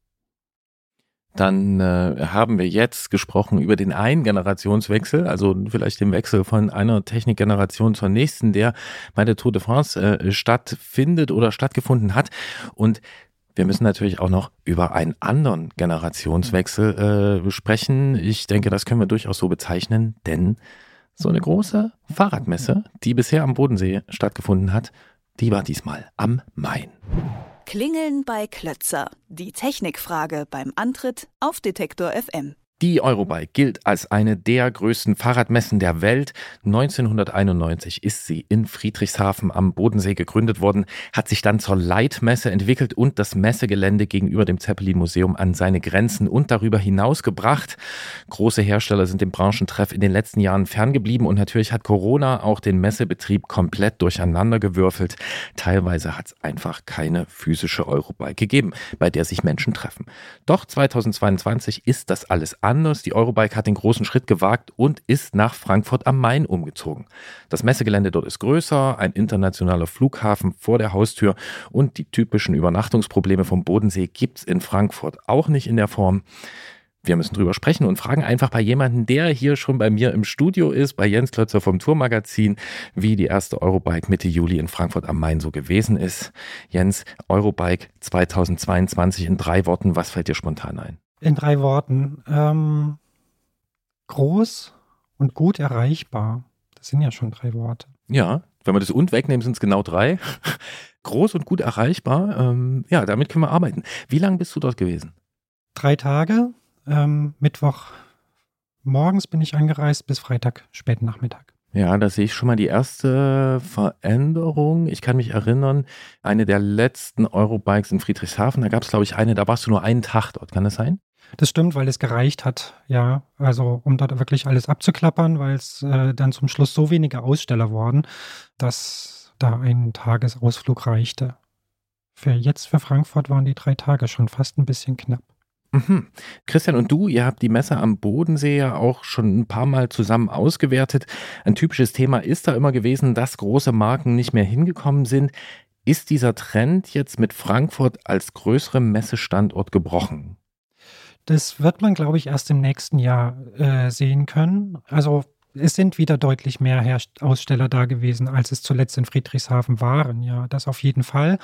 Dann äh, haben wir jetzt gesprochen über den einen Generationswechsel, also vielleicht den Wechsel von einer Technikgeneration zur nächsten, der bei der Tour de France äh, stattfindet oder stattgefunden hat. Und wir müssen natürlich auch noch über einen anderen Generationswechsel äh, sprechen. Ich denke, das können wir durchaus so bezeichnen, denn so eine große Fahrradmesse, die bisher am Bodensee stattgefunden hat, die war diesmal am Main. Klingeln bei Klötzer. Die Technikfrage beim Antritt auf Detektor FM. Die Eurobike gilt als eine der größten Fahrradmessen der Welt. 1991 ist sie in Friedrichshafen am Bodensee gegründet worden, hat sich dann zur Leitmesse entwickelt und das Messegelände gegenüber dem Zeppelin Museum an seine Grenzen und darüber hinaus gebracht. Große Hersteller sind dem Branchentreff in den letzten Jahren ferngeblieben und natürlich hat Corona auch den Messebetrieb komplett durcheinandergewürfelt. Teilweise hat es einfach keine physische Eurobike gegeben, bei der sich Menschen treffen. Doch 2022 ist das alles. Die Eurobike hat den großen Schritt gewagt und ist nach Frankfurt am Main umgezogen. Das Messegelände dort ist größer, ein internationaler Flughafen vor der Haustür und die typischen Übernachtungsprobleme vom Bodensee gibt es in Frankfurt auch nicht in der Form. Wir müssen drüber sprechen und fragen einfach bei jemandem, der hier schon bei mir im Studio ist, bei Jens Klötzer vom Tourmagazin, wie die erste Eurobike Mitte Juli in Frankfurt am Main so gewesen ist. Jens, Eurobike 2022 in drei Worten, was fällt dir spontan ein? In drei Worten. Ähm, groß und gut erreichbar. Das sind ja schon drei Worte. Ja, wenn wir das und wegnehmen, sind es genau drei. groß und gut erreichbar. Ähm, ja, damit können wir arbeiten. Wie lange bist du dort gewesen? Drei Tage. Ähm, Mittwoch morgens bin ich angereist bis Freitag späten Nachmittag. Ja, da sehe ich schon mal die erste Veränderung. Ich kann mich erinnern, eine der letzten Eurobikes in Friedrichshafen, da gab es, glaube ich, eine, da warst du nur einen Tag dort. Kann das sein? Das stimmt, weil es gereicht hat, ja. Also um dort wirklich alles abzuklappern, weil es äh, dann zum Schluss so wenige Aussteller wurden, dass da ein Tagesausflug reichte. Für jetzt für Frankfurt waren die drei Tage schon fast ein bisschen knapp. Mhm. Christian und du, ihr habt die Messe am Bodensee ja auch schon ein paar Mal zusammen ausgewertet. Ein typisches Thema ist da immer gewesen, dass große Marken nicht mehr hingekommen sind. Ist dieser Trend jetzt mit Frankfurt als größerem Messestandort gebrochen? Das wird man, glaube ich, erst im nächsten Jahr äh, sehen können. Also es sind wieder deutlich mehr Her Aussteller da gewesen, als es zuletzt in Friedrichshafen waren. Ja, das auf jeden Fall.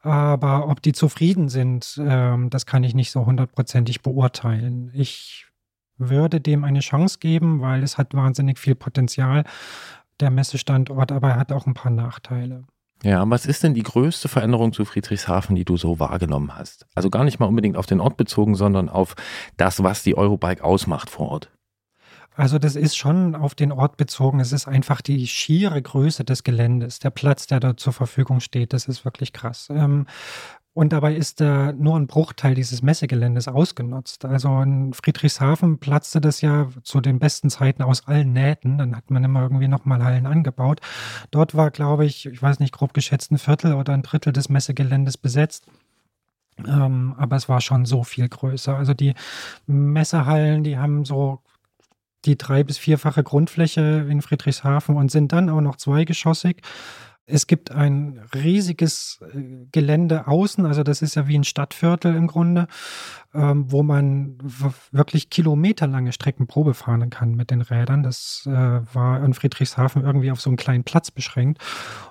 Aber ob die zufrieden sind, ähm, das kann ich nicht so hundertprozentig beurteilen. Ich würde dem eine Chance geben, weil es hat wahnsinnig viel Potenzial, der Messestandort, aber er hat auch ein paar Nachteile. Ja, was ist denn die größte Veränderung zu Friedrichshafen, die du so wahrgenommen hast? Also gar nicht mal unbedingt auf den Ort bezogen, sondern auf das, was die Eurobike ausmacht vor Ort. Also das ist schon auf den Ort bezogen. Es ist einfach die schiere Größe des Geländes, der Platz, der da zur Verfügung steht. Das ist wirklich krass. Ähm, und dabei ist da nur ein Bruchteil dieses Messegeländes ausgenutzt. Also in Friedrichshafen platzte das ja zu den besten Zeiten aus allen Nähten. Dann hat man immer irgendwie nochmal Hallen angebaut. Dort war, glaube ich, ich weiß nicht, grob geschätzt ein Viertel oder ein Drittel des Messegeländes besetzt. Ähm, aber es war schon so viel größer. Also die Messehallen, die haben so die drei- bis vierfache Grundfläche in Friedrichshafen und sind dann auch noch zweigeschossig. Es gibt ein riesiges äh, Gelände außen, also das ist ja wie ein Stadtviertel im Grunde, ähm, wo man wirklich kilometerlange Strecken Probe fahren kann mit den Rädern. Das äh, war in Friedrichshafen irgendwie auf so einen kleinen Platz beschränkt.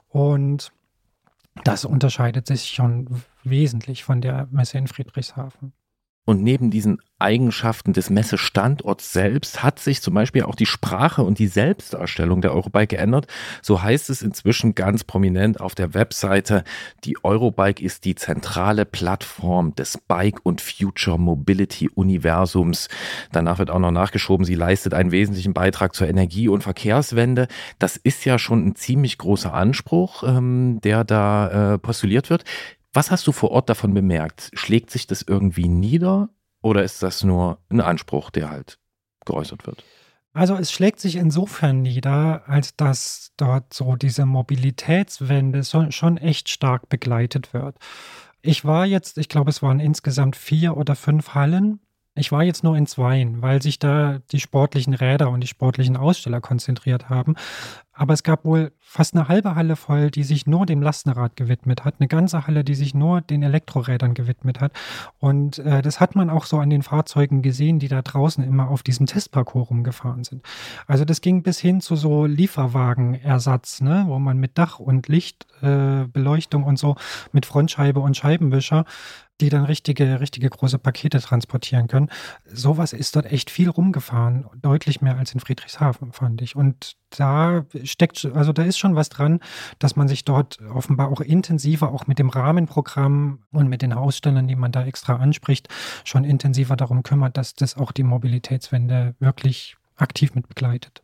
Und das unterscheidet sich schon wesentlich von der Messe in Friedrichshafen. Und neben diesen Eigenschaften des Messestandorts selbst hat sich zum Beispiel auch die Sprache und die Selbstdarstellung der Eurobike geändert. So heißt es inzwischen ganz prominent auf der Webseite, die Eurobike ist die zentrale Plattform des Bike- und Future Mobility-Universums. Danach wird auch noch nachgeschoben, sie leistet einen wesentlichen Beitrag zur Energie- und Verkehrswende. Das ist ja schon ein ziemlich großer Anspruch, ähm, der da äh, postuliert wird. Was hast du vor Ort davon bemerkt? Schlägt sich das irgendwie nieder oder ist das nur ein Anspruch, der halt geäußert wird? Also es schlägt sich insofern nieder, als dass dort so diese Mobilitätswende schon echt stark begleitet wird. Ich war jetzt, ich glaube, es waren insgesamt vier oder fünf Hallen ich war jetzt nur in zweien, weil sich da die sportlichen Räder und die sportlichen Aussteller konzentriert haben. Aber es gab wohl fast eine halbe Halle voll, die sich nur dem Lastenrad gewidmet hat. Eine ganze Halle, die sich nur den Elektrorädern gewidmet hat. Und äh, das hat man auch so an den Fahrzeugen gesehen, die da draußen immer auf diesem Testparcours rumgefahren sind. Also das ging bis hin zu so Lieferwagenersatz, ne, wo man mit Dach und Lichtbeleuchtung äh, und so mit Frontscheibe und Scheibenwischer die dann richtige, richtige große Pakete transportieren können. Sowas ist dort echt viel rumgefahren, deutlich mehr als in Friedrichshafen, fand ich. Und da steckt, also da ist schon was dran, dass man sich dort offenbar auch intensiver, auch mit dem Rahmenprogramm und mit den Ausstellern, die man da extra anspricht, schon intensiver darum kümmert, dass das auch die Mobilitätswende wirklich aktiv mit begleitet.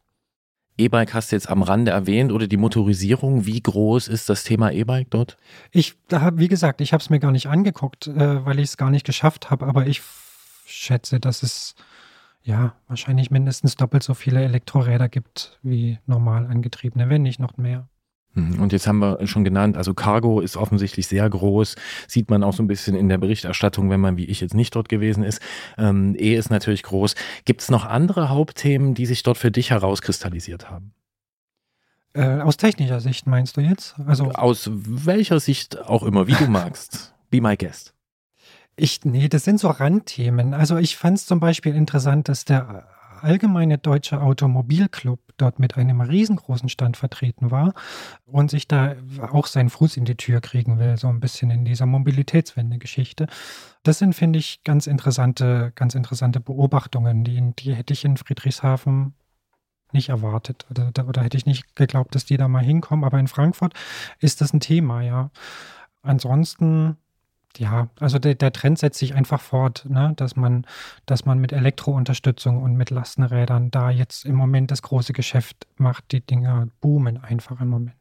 E-Bike hast du jetzt am Rande erwähnt oder die Motorisierung. Wie groß ist das Thema E-Bike dort? Ich, da, wie gesagt, ich habe es mir gar nicht angeguckt, äh, weil ich es gar nicht geschafft habe, aber ich schätze, dass es ja wahrscheinlich mindestens doppelt so viele Elektroräder gibt wie normal angetriebene, wenn nicht noch mehr. Mhm. Und jetzt haben wir schon genannt, also Cargo ist offensichtlich sehr groß, sieht man auch so ein bisschen in der Berichterstattung, wenn man wie ich jetzt nicht dort gewesen ist. Ähm, e ist natürlich groß. Gibt es noch andere Hauptthemen, die sich dort für dich herauskristallisiert haben? Äh, aus technischer Sicht meinst du jetzt? Also aus welcher Sicht auch immer, wie du magst. Be my guest. Ich, nee, das sind so Randthemen. Also ich fand es zum Beispiel interessant, dass der allgemeine deutsche Automobilclub dort mit einem riesengroßen Stand vertreten war und sich da auch seinen Fuß in die Tür kriegen will, so ein bisschen in dieser Mobilitätswende-Geschichte. Das sind, finde ich, ganz interessante, ganz interessante Beobachtungen, die, die hätte ich in Friedrichshafen nicht erwartet oder, oder hätte ich nicht geglaubt, dass die da mal hinkommen. Aber in Frankfurt ist das ein Thema, ja. Ansonsten ja, also der, der, Trend setzt sich einfach fort, ne? dass man, dass man mit Elektrounterstützung und mit Lastenrädern da jetzt im Moment das große Geschäft macht. Die Dinger boomen einfach im Moment.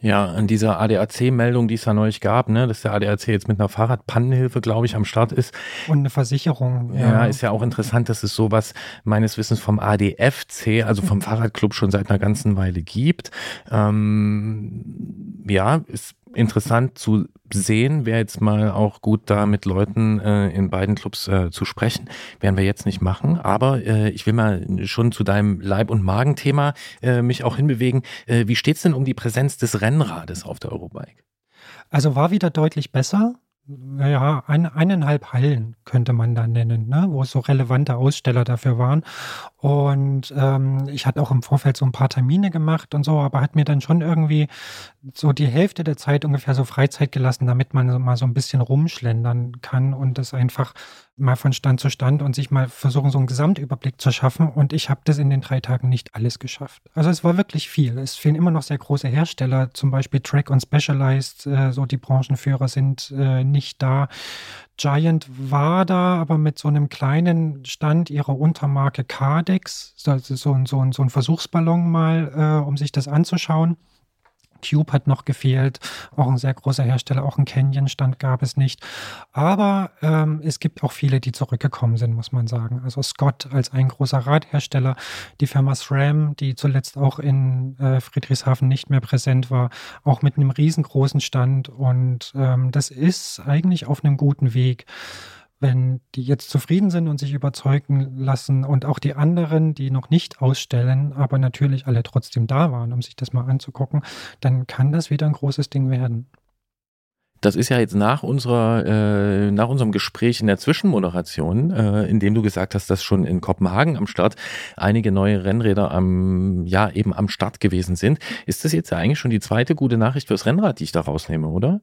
Ja, an dieser ADAC-Meldung, die es da neulich gab, ne, dass der ADAC jetzt mit einer Fahrradpannenhilfe, glaube ich, am Start ist. Und eine Versicherung. Ja. ja, ist ja auch interessant, dass es sowas meines Wissens vom ADFC, also vom Fahrradclub, schon seit einer ganzen Weile gibt. Ähm, ja, ist interessant zu sehen. Wäre jetzt mal auch gut, da mit Leuten äh, in beiden Clubs äh, zu sprechen. Werden wir jetzt nicht machen. Aber äh, ich will mal schon zu deinem Leib- und Magenthema äh, mich auch hinbewegen. Äh, wie steht es denn um die Präsenz des Rennrades auf der Eurobike? Also war wieder deutlich besser naja, ein, eineinhalb Hallen könnte man da nennen, ne? wo so relevante Aussteller dafür waren. Und ähm, ich hatte auch im Vorfeld so ein paar Termine gemacht und so, aber hat mir dann schon irgendwie so die Hälfte der Zeit ungefähr so Freizeit gelassen, damit man mal so ein bisschen rumschlendern kann und das einfach mal von Stand zu Stand und sich mal versuchen, so einen Gesamtüberblick zu schaffen. Und ich habe das in den drei Tagen nicht alles geschafft. Also es war wirklich viel. Es fehlen immer noch sehr große Hersteller, zum Beispiel Track und Specialized, äh, so die Branchenführer sind äh, nicht da. Giant war da, aber mit so einem kleinen Stand ihrer Untermarke Cardex, so, so, so, so ein Versuchsballon mal, äh, um sich das anzuschauen. Cube hat noch gefehlt, auch ein sehr großer Hersteller, auch ein Canyon-Stand gab es nicht. Aber ähm, es gibt auch viele, die zurückgekommen sind, muss man sagen. Also Scott als ein großer Radhersteller, die Firma SRAM, die zuletzt auch in äh, Friedrichshafen nicht mehr präsent war, auch mit einem riesengroßen Stand. Und ähm, das ist eigentlich auf einem guten Weg wenn die jetzt zufrieden sind und sich überzeugen lassen und auch die anderen, die noch nicht ausstellen, aber natürlich alle trotzdem da waren, um sich das mal anzugucken, dann kann das wieder ein großes Ding werden. Das ist ja jetzt nach unserer, äh, nach unserem Gespräch in der Zwischenmoderation, äh, in dem du gesagt hast, dass schon in Kopenhagen am Start einige neue Rennräder am, ja, eben am Start gewesen sind. Ist das jetzt ja eigentlich schon die zweite gute Nachricht fürs Rennrad, die ich da rausnehme, oder?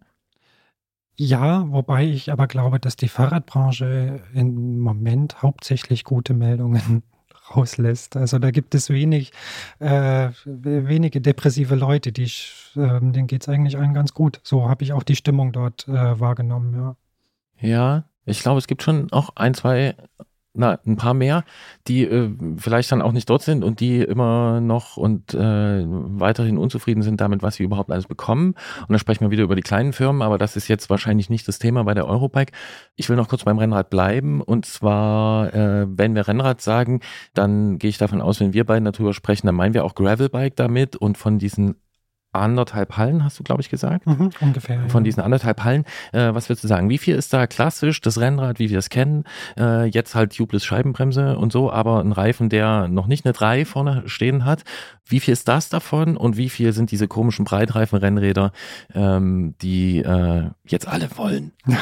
Ja, wobei ich aber glaube, dass die Fahrradbranche im Moment hauptsächlich gute Meldungen rauslässt. Also da gibt es wenig, äh, wenige depressive Leute, die ich, äh, denen geht es eigentlich allen ganz gut. So habe ich auch die Stimmung dort äh, wahrgenommen, ja. Ja, ich glaube, es gibt schon auch ein, zwei na, ein paar mehr, die äh, vielleicht dann auch nicht dort sind und die immer noch und äh, weiterhin unzufrieden sind damit, was sie überhaupt alles bekommen. Und dann sprechen wir wieder über die kleinen Firmen, aber das ist jetzt wahrscheinlich nicht das Thema bei der Eurobike. Ich will noch kurz beim Rennrad bleiben und zwar, äh, wenn wir Rennrad sagen, dann gehe ich davon aus, wenn wir beiden darüber sprechen, dann meinen wir auch Gravelbike damit und von diesen anderthalb Hallen, hast du, glaube ich, gesagt? Mhm, ungefähr. Von ja. diesen anderthalb Hallen. Äh, was würdest du sagen? Wie viel ist da klassisch das Rennrad, wie wir es kennen? Äh, jetzt halt tubeless Scheibenbremse und so, aber ein Reifen, der noch nicht eine 3 vorne stehen hat. Wie viel ist das davon und wie viel sind diese komischen Breitreifen-Rennräder, ähm, die äh, jetzt alle wollen?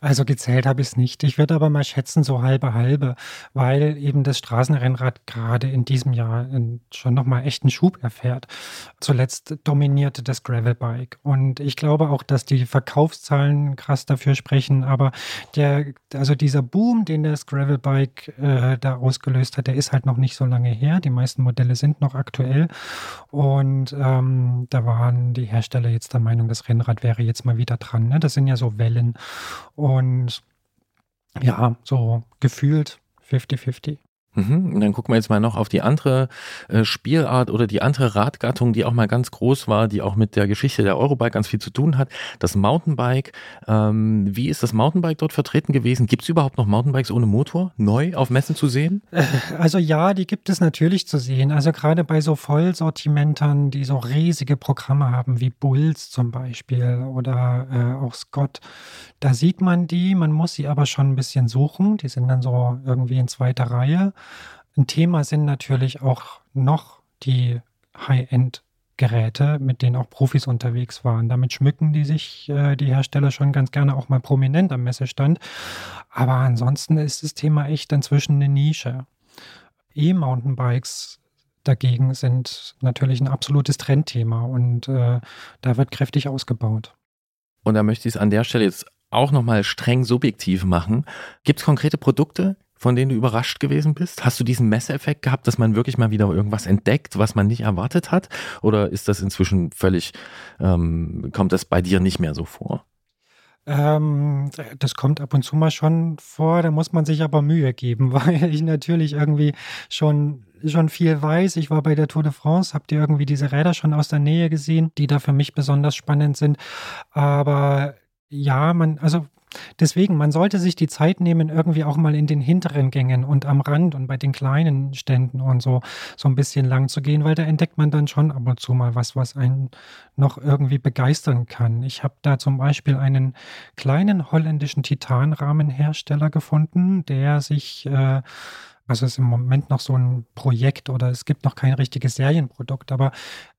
Also gezählt habe ich es nicht. Ich würde aber mal schätzen, so halbe halbe, weil eben das Straßenrennrad gerade in diesem Jahr schon nochmal echten Schub erfährt. Zuletzt dominierte das Gravelbike. Und ich glaube auch, dass die Verkaufszahlen krass dafür sprechen. Aber der, also dieser Boom, den das Gravelbike äh, da ausgelöst hat, der ist halt noch nicht so lange her. Die meisten Modelle sind noch aktuell. Und ähm, da waren die Hersteller jetzt der Meinung, das Rennrad wäre jetzt mal wieder dran. Ne? Das sind ja so Wellen. Und ja, so gefühlt 50-50. Mhm. Und dann gucken wir jetzt mal noch auf die andere äh, Spielart oder die andere Radgattung, die auch mal ganz groß war, die auch mit der Geschichte der Eurobike ganz viel zu tun hat. Das Mountainbike. Ähm, wie ist das Mountainbike dort vertreten gewesen? Gibt es überhaupt noch Mountainbikes ohne Motor neu auf Messen zu sehen? Äh, also ja, die gibt es natürlich zu sehen. Also gerade bei so Vollsortimentern, die so riesige Programme haben, wie Bulls zum Beispiel oder äh, auch Scott, da sieht man die. Man muss sie aber schon ein bisschen suchen. Die sind dann so irgendwie in zweiter Reihe. Ein Thema sind natürlich auch noch die High-End-Geräte, mit denen auch Profis unterwegs waren. Damit schmücken die sich, äh, die Hersteller, schon ganz gerne auch mal prominent am Messestand. Aber ansonsten ist das Thema echt inzwischen eine Nische. E-Mountainbikes dagegen sind natürlich ein absolutes Trendthema und äh, da wird kräftig ausgebaut. Und da möchte ich es an der Stelle jetzt auch nochmal streng subjektiv machen. Gibt es konkrete Produkte, von denen du überrascht gewesen bist? Hast du diesen Messeeffekt gehabt, dass man wirklich mal wieder irgendwas entdeckt, was man nicht erwartet hat? Oder ist das inzwischen völlig, ähm, kommt das bei dir nicht mehr so vor? Ähm, das kommt ab und zu mal schon vor, da muss man sich aber Mühe geben, weil ich natürlich irgendwie schon schon viel weiß. Ich war bei der Tour de France, habt ihr irgendwie diese Räder schon aus der Nähe gesehen, die da für mich besonders spannend sind. Aber ja, man, also Deswegen, man sollte sich die Zeit nehmen, irgendwie auch mal in den hinteren Gängen und am Rand und bei den kleinen Ständen und so, so ein bisschen lang zu gehen, weil da entdeckt man dann schon ab und zu mal was, was einen noch irgendwie begeistern kann. Ich habe da zum Beispiel einen kleinen holländischen Titanrahmenhersteller gefunden, der sich äh, also es ist im Moment noch so ein Projekt oder es gibt noch kein richtiges Serienprodukt, aber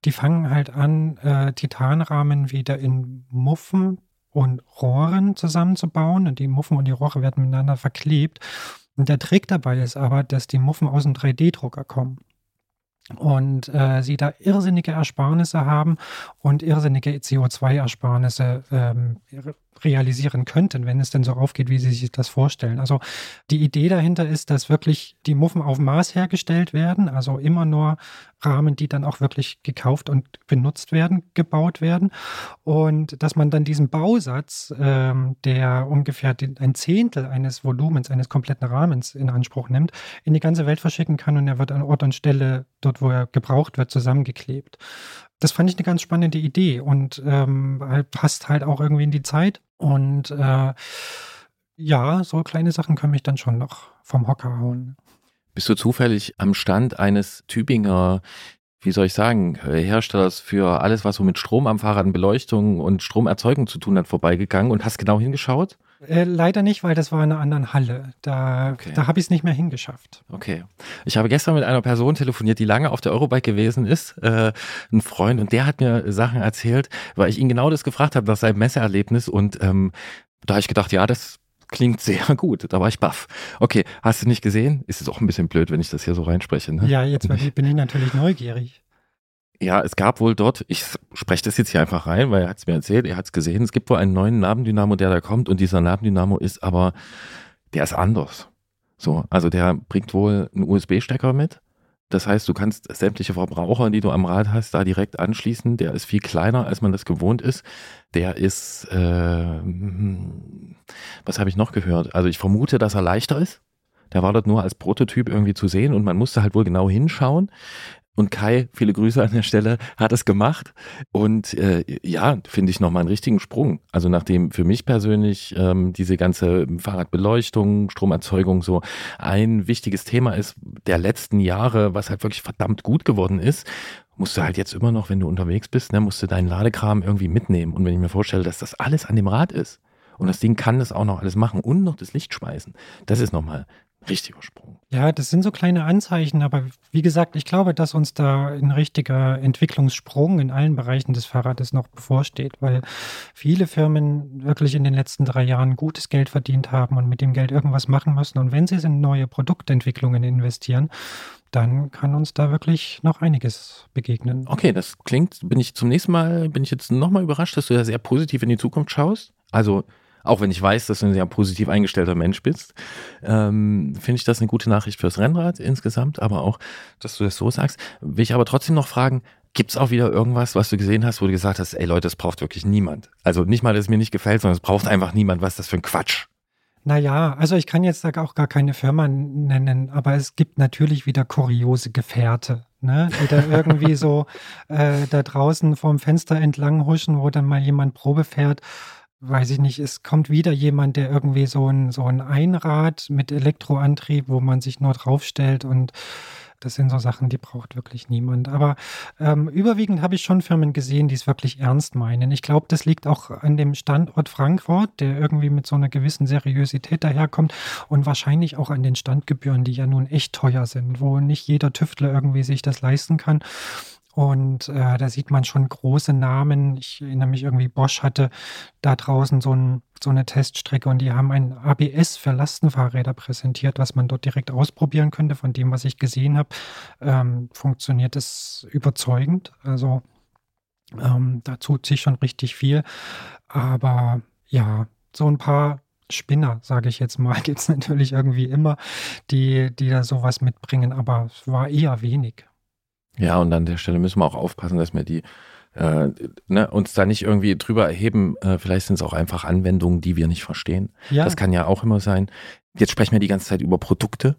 die fangen halt an, äh, Titanrahmen wieder in Muffen und Rohren zusammenzubauen. Und die Muffen und die Rohre werden miteinander verklebt. Und der Trick dabei ist aber, dass die Muffen aus dem 3D-Drucker kommen und äh, sie da irrsinnige Ersparnisse haben und irrsinnige CO2-Ersparnisse ähm, realisieren könnten, wenn es denn so aufgeht, wie Sie sich das vorstellen. Also die Idee dahinter ist, dass wirklich die Muffen auf Maß hergestellt werden, also immer nur Rahmen, die dann auch wirklich gekauft und benutzt werden, gebaut werden. Und dass man dann diesen Bausatz, ähm, der ungefähr den, ein Zehntel eines Volumens, eines kompletten Rahmens in Anspruch nimmt, in die ganze Welt verschicken kann und er wird an Ort und Stelle, dort wo er gebraucht wird, zusammengeklebt. Das fand ich eine ganz spannende Idee und ähm, passt halt auch irgendwie in die Zeit. Und äh, ja, so kleine Sachen können mich dann schon noch vom Hocker hauen. Bist du zufällig am Stand eines Tübinger, wie soll ich sagen, Herstellers für alles, was so mit Strom am Fahrrad, Beleuchtung und Stromerzeugung zu tun hat, vorbeigegangen und hast genau hingeschaut? Äh, leider nicht, weil das war in einer anderen Halle. Da, okay. da habe ich es nicht mehr hingeschafft. Okay. Ich habe gestern mit einer Person telefoniert, die lange auf der Eurobike gewesen ist, äh, ein Freund, und der hat mir Sachen erzählt, weil ich ihn genau das gefragt habe nach seinem Messeerlebnis und ähm, da habe ich gedacht, ja, das klingt sehr gut. Da war ich baff. Okay, hast du nicht gesehen? Ist es auch ein bisschen blöd, wenn ich das hier so reinspreche. Ne? Ja, jetzt bin ich natürlich neugierig. Ja, es gab wohl dort, ich spreche das jetzt hier einfach rein, weil er hat es mir erzählt, er hat es gesehen, es gibt wohl einen neuen Nabendynamo, der da kommt und dieser Nabendynamo ist aber, der ist anders. So, also der bringt wohl einen USB-Stecker mit. Das heißt, du kannst sämtliche Verbraucher, die du am Rad hast, da direkt anschließen. Der ist viel kleiner, als man das gewohnt ist. Der ist, äh, was habe ich noch gehört? Also ich vermute, dass er leichter ist. Der war dort nur als Prototyp irgendwie zu sehen und man musste halt wohl genau hinschauen. Und Kai, viele Grüße an der Stelle, hat es gemacht. Und äh, ja, finde ich nochmal einen richtigen Sprung. Also nachdem für mich persönlich ähm, diese ganze Fahrradbeleuchtung, Stromerzeugung so ein wichtiges Thema ist der letzten Jahre, was halt wirklich verdammt gut geworden ist, musst du halt jetzt immer noch, wenn du unterwegs bist, ne, musst du deinen Ladekram irgendwie mitnehmen. Und wenn ich mir vorstelle, dass das alles an dem Rad ist und das Ding kann das auch noch alles machen und noch das Licht schmeißen, das ist nochmal richtiger Sprung. Ja, das sind so kleine Anzeichen, aber wie gesagt, ich glaube, dass uns da ein richtiger Entwicklungssprung in allen Bereichen des Fahrrades noch bevorsteht, weil viele Firmen wirklich in den letzten drei Jahren gutes Geld verdient haben und mit dem Geld irgendwas machen müssen. Und wenn sie in neue Produktentwicklungen investieren, dann kann uns da wirklich noch einiges begegnen. Okay, das klingt, bin ich zum nächsten Mal, bin ich jetzt nochmal überrascht, dass du da sehr positiv in die Zukunft schaust. Also auch wenn ich weiß, dass du ein sehr positiv eingestellter Mensch bist, ähm, finde ich das eine gute Nachricht fürs Rennrad insgesamt, aber auch, dass du das so sagst. Will ich aber trotzdem noch fragen, gibt es auch wieder irgendwas, was du gesehen hast, wo du gesagt hast, ey Leute, das braucht wirklich niemand. Also nicht mal, dass es mir nicht gefällt, sondern es braucht einfach niemand, was ist das für ein Quatsch. Naja, also ich kann jetzt auch gar keine Firma nennen, aber es gibt natürlich wieder kuriose Gefährte, ne, die da irgendwie so äh, da draußen vorm Fenster entlang huschen, wo dann mal jemand Probe fährt weiß ich nicht, es kommt wieder jemand, der irgendwie so ein, so ein Einrad mit Elektroantrieb, wo man sich nur draufstellt und das sind so Sachen, die braucht wirklich niemand. Aber ähm, überwiegend habe ich schon Firmen gesehen, die es wirklich ernst meinen. Ich glaube, das liegt auch an dem Standort Frankfurt, der irgendwie mit so einer gewissen Seriosität daherkommt und wahrscheinlich auch an den Standgebühren, die ja nun echt teuer sind, wo nicht jeder Tüftler irgendwie sich das leisten kann. Und äh, da sieht man schon große Namen. Ich erinnere mich irgendwie, Bosch hatte da draußen so, ein, so eine Teststrecke und die haben ein ABS für Lastenfahrräder präsentiert, was man dort direkt ausprobieren könnte. Von dem, was ich gesehen habe, ähm, funktioniert es überzeugend. Also ähm, da tut sich schon richtig viel. Aber ja, so ein paar Spinner, sage ich jetzt mal, gibt es natürlich irgendwie immer, die, die da sowas mitbringen, aber es war eher wenig. Ja, und an der Stelle müssen wir auch aufpassen, dass wir die äh, ne, uns da nicht irgendwie drüber erheben. Äh, vielleicht sind es auch einfach Anwendungen, die wir nicht verstehen. Ja. Das kann ja auch immer sein. Jetzt sprechen wir die ganze Zeit über Produkte.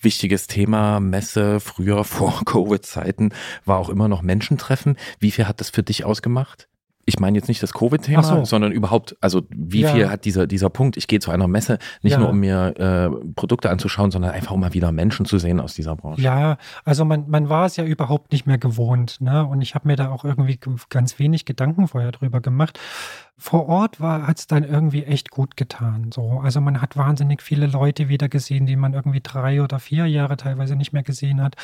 Wichtiges Thema, Messe, früher vor Covid-Zeiten war auch immer noch Menschentreffen. Wie viel hat das für dich ausgemacht? Ich meine jetzt nicht das Covid-Thema, so. sondern überhaupt, also wie ja. viel hat dieser, dieser Punkt, ich gehe zu einer Messe, nicht ja. nur um mir äh, Produkte anzuschauen, sondern einfach um mal wieder Menschen zu sehen aus dieser Branche. Ja, also man, man war es ja überhaupt nicht mehr gewohnt, ne? Und ich habe mir da auch irgendwie ganz wenig Gedanken vorher drüber gemacht vor Ort hat es dann irgendwie echt gut getan. So. Also man hat wahnsinnig viele Leute wieder gesehen, die man irgendwie drei oder vier Jahre teilweise nicht mehr gesehen hat.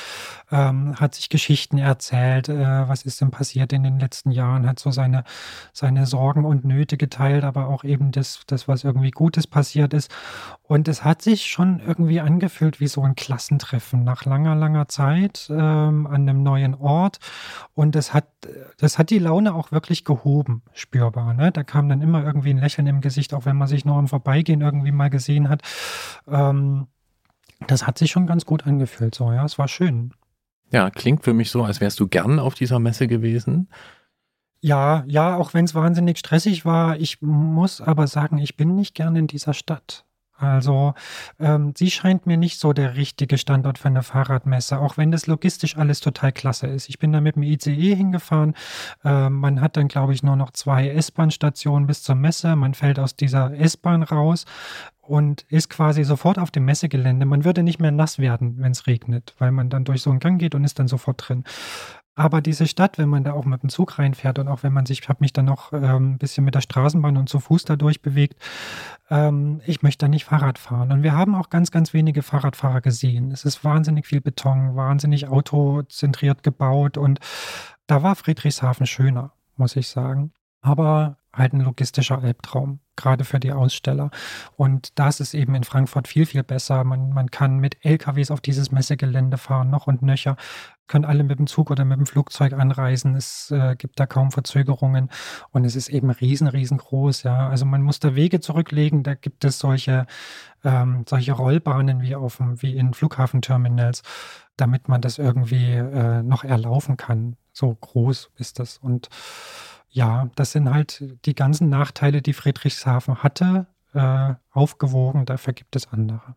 Ähm, hat sich Geschichten erzählt, äh, was ist denn passiert in den letzten Jahren, hat so seine, seine Sorgen und Nöte geteilt, aber auch eben das, das, was irgendwie Gutes passiert ist. Und es hat sich schon irgendwie angefühlt wie so ein Klassentreffen nach langer, langer Zeit ähm, an einem neuen Ort. Und das hat, das hat die Laune auch wirklich gehoben, spürbar. Ne? Da kam dann immer irgendwie ein Lächeln im Gesicht, auch wenn man sich nur im Vorbeigehen irgendwie mal gesehen hat. Ähm, das hat sich schon ganz gut angefühlt, so, ja, es war schön. Ja, klingt für mich so, als wärst du gern auf dieser Messe gewesen. Ja, ja, auch wenn es wahnsinnig stressig war. Ich muss aber sagen, ich bin nicht gern in dieser Stadt. Also ähm, sie scheint mir nicht so der richtige Standort für eine Fahrradmesse, auch wenn das logistisch alles total klasse ist. Ich bin da mit dem ICE hingefahren. Äh, man hat dann, glaube ich, nur noch zwei S-Bahn-Stationen bis zur Messe. Man fällt aus dieser S-Bahn raus und ist quasi sofort auf dem Messegelände. Man würde nicht mehr nass werden, wenn es regnet, weil man dann durch so einen Gang geht und ist dann sofort drin. Aber diese Stadt, wenn man da auch mit dem Zug reinfährt und auch wenn man sich, ich habe mich dann noch ähm, ein bisschen mit der Straßenbahn und zu Fuß dadurch bewegt, ähm, ich möchte da nicht Fahrrad fahren. Und wir haben auch ganz, ganz wenige Fahrradfahrer gesehen. Es ist wahnsinnig viel Beton, wahnsinnig autozentriert gebaut und da war Friedrichshafen schöner, muss ich sagen. Aber halt ein logistischer Albtraum, gerade für die Aussteller. Und das ist eben in Frankfurt viel, viel besser. Man, man kann mit LKWs auf dieses Messegelände fahren, noch und nöcher können alle mit dem Zug oder mit dem Flugzeug anreisen. Es äh, gibt da kaum Verzögerungen und es ist eben riesen, riesengroß. Ja, also man muss da Wege zurücklegen. Da gibt es solche, ähm, solche Rollbahnen wie auf dem, wie in Flughafenterminals, damit man das irgendwie äh, noch erlaufen kann. So groß ist das und ja, das sind halt die ganzen Nachteile, die Friedrichshafen hatte, äh, aufgewogen. Dafür gibt es andere.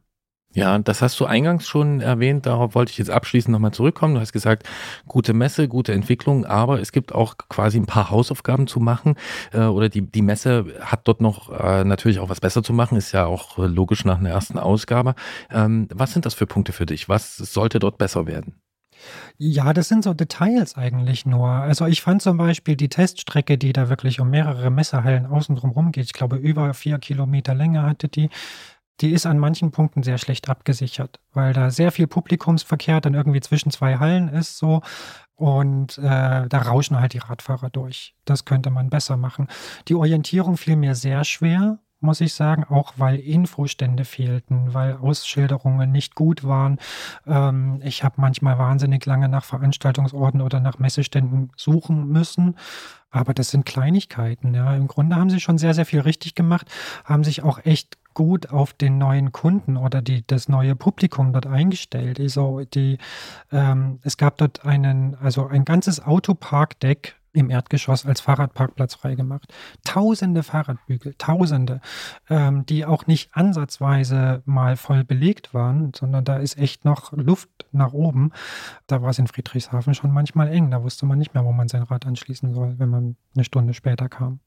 Ja, das hast du eingangs schon erwähnt, darauf wollte ich jetzt abschließend nochmal zurückkommen. Du hast gesagt, gute Messe, gute Entwicklung, aber es gibt auch quasi ein paar Hausaufgaben zu machen äh, oder die, die Messe hat dort noch äh, natürlich auch was besser zu machen, ist ja auch logisch nach einer ersten Ausgabe. Ähm, was sind das für Punkte für dich? Was sollte dort besser werden? Ja, das sind so Details eigentlich nur. Also ich fand zum Beispiel die Teststrecke, die da wirklich um mehrere Messerhallen außen drum rum geht, ich glaube über vier Kilometer Länge hatte die, die ist an manchen Punkten sehr schlecht abgesichert, weil da sehr viel Publikumsverkehr dann irgendwie zwischen zwei Hallen ist so und äh, da rauschen halt die Radfahrer durch. Das könnte man besser machen. Die Orientierung fiel mir sehr schwer, muss ich sagen, auch weil Infostände fehlten, weil Ausschilderungen nicht gut waren. Ähm, ich habe manchmal wahnsinnig lange nach Veranstaltungsorten oder nach Messeständen suchen müssen. Aber das sind Kleinigkeiten. Ja. Im Grunde haben sie schon sehr, sehr viel richtig gemacht, haben sich auch echt gut auf den neuen Kunden oder die, das neue Publikum dort eingestellt. Also die, ähm, es gab dort einen, also ein ganzes Autoparkdeck im Erdgeschoss als Fahrradparkplatz freigemacht. Tausende Fahrradbügel, tausende, ähm, die auch nicht ansatzweise mal voll belegt waren, sondern da ist echt noch Luft nach oben. Da war es in Friedrichshafen schon manchmal eng. Da wusste man nicht mehr, wo man sein Rad anschließen soll, wenn man eine Stunde später kam.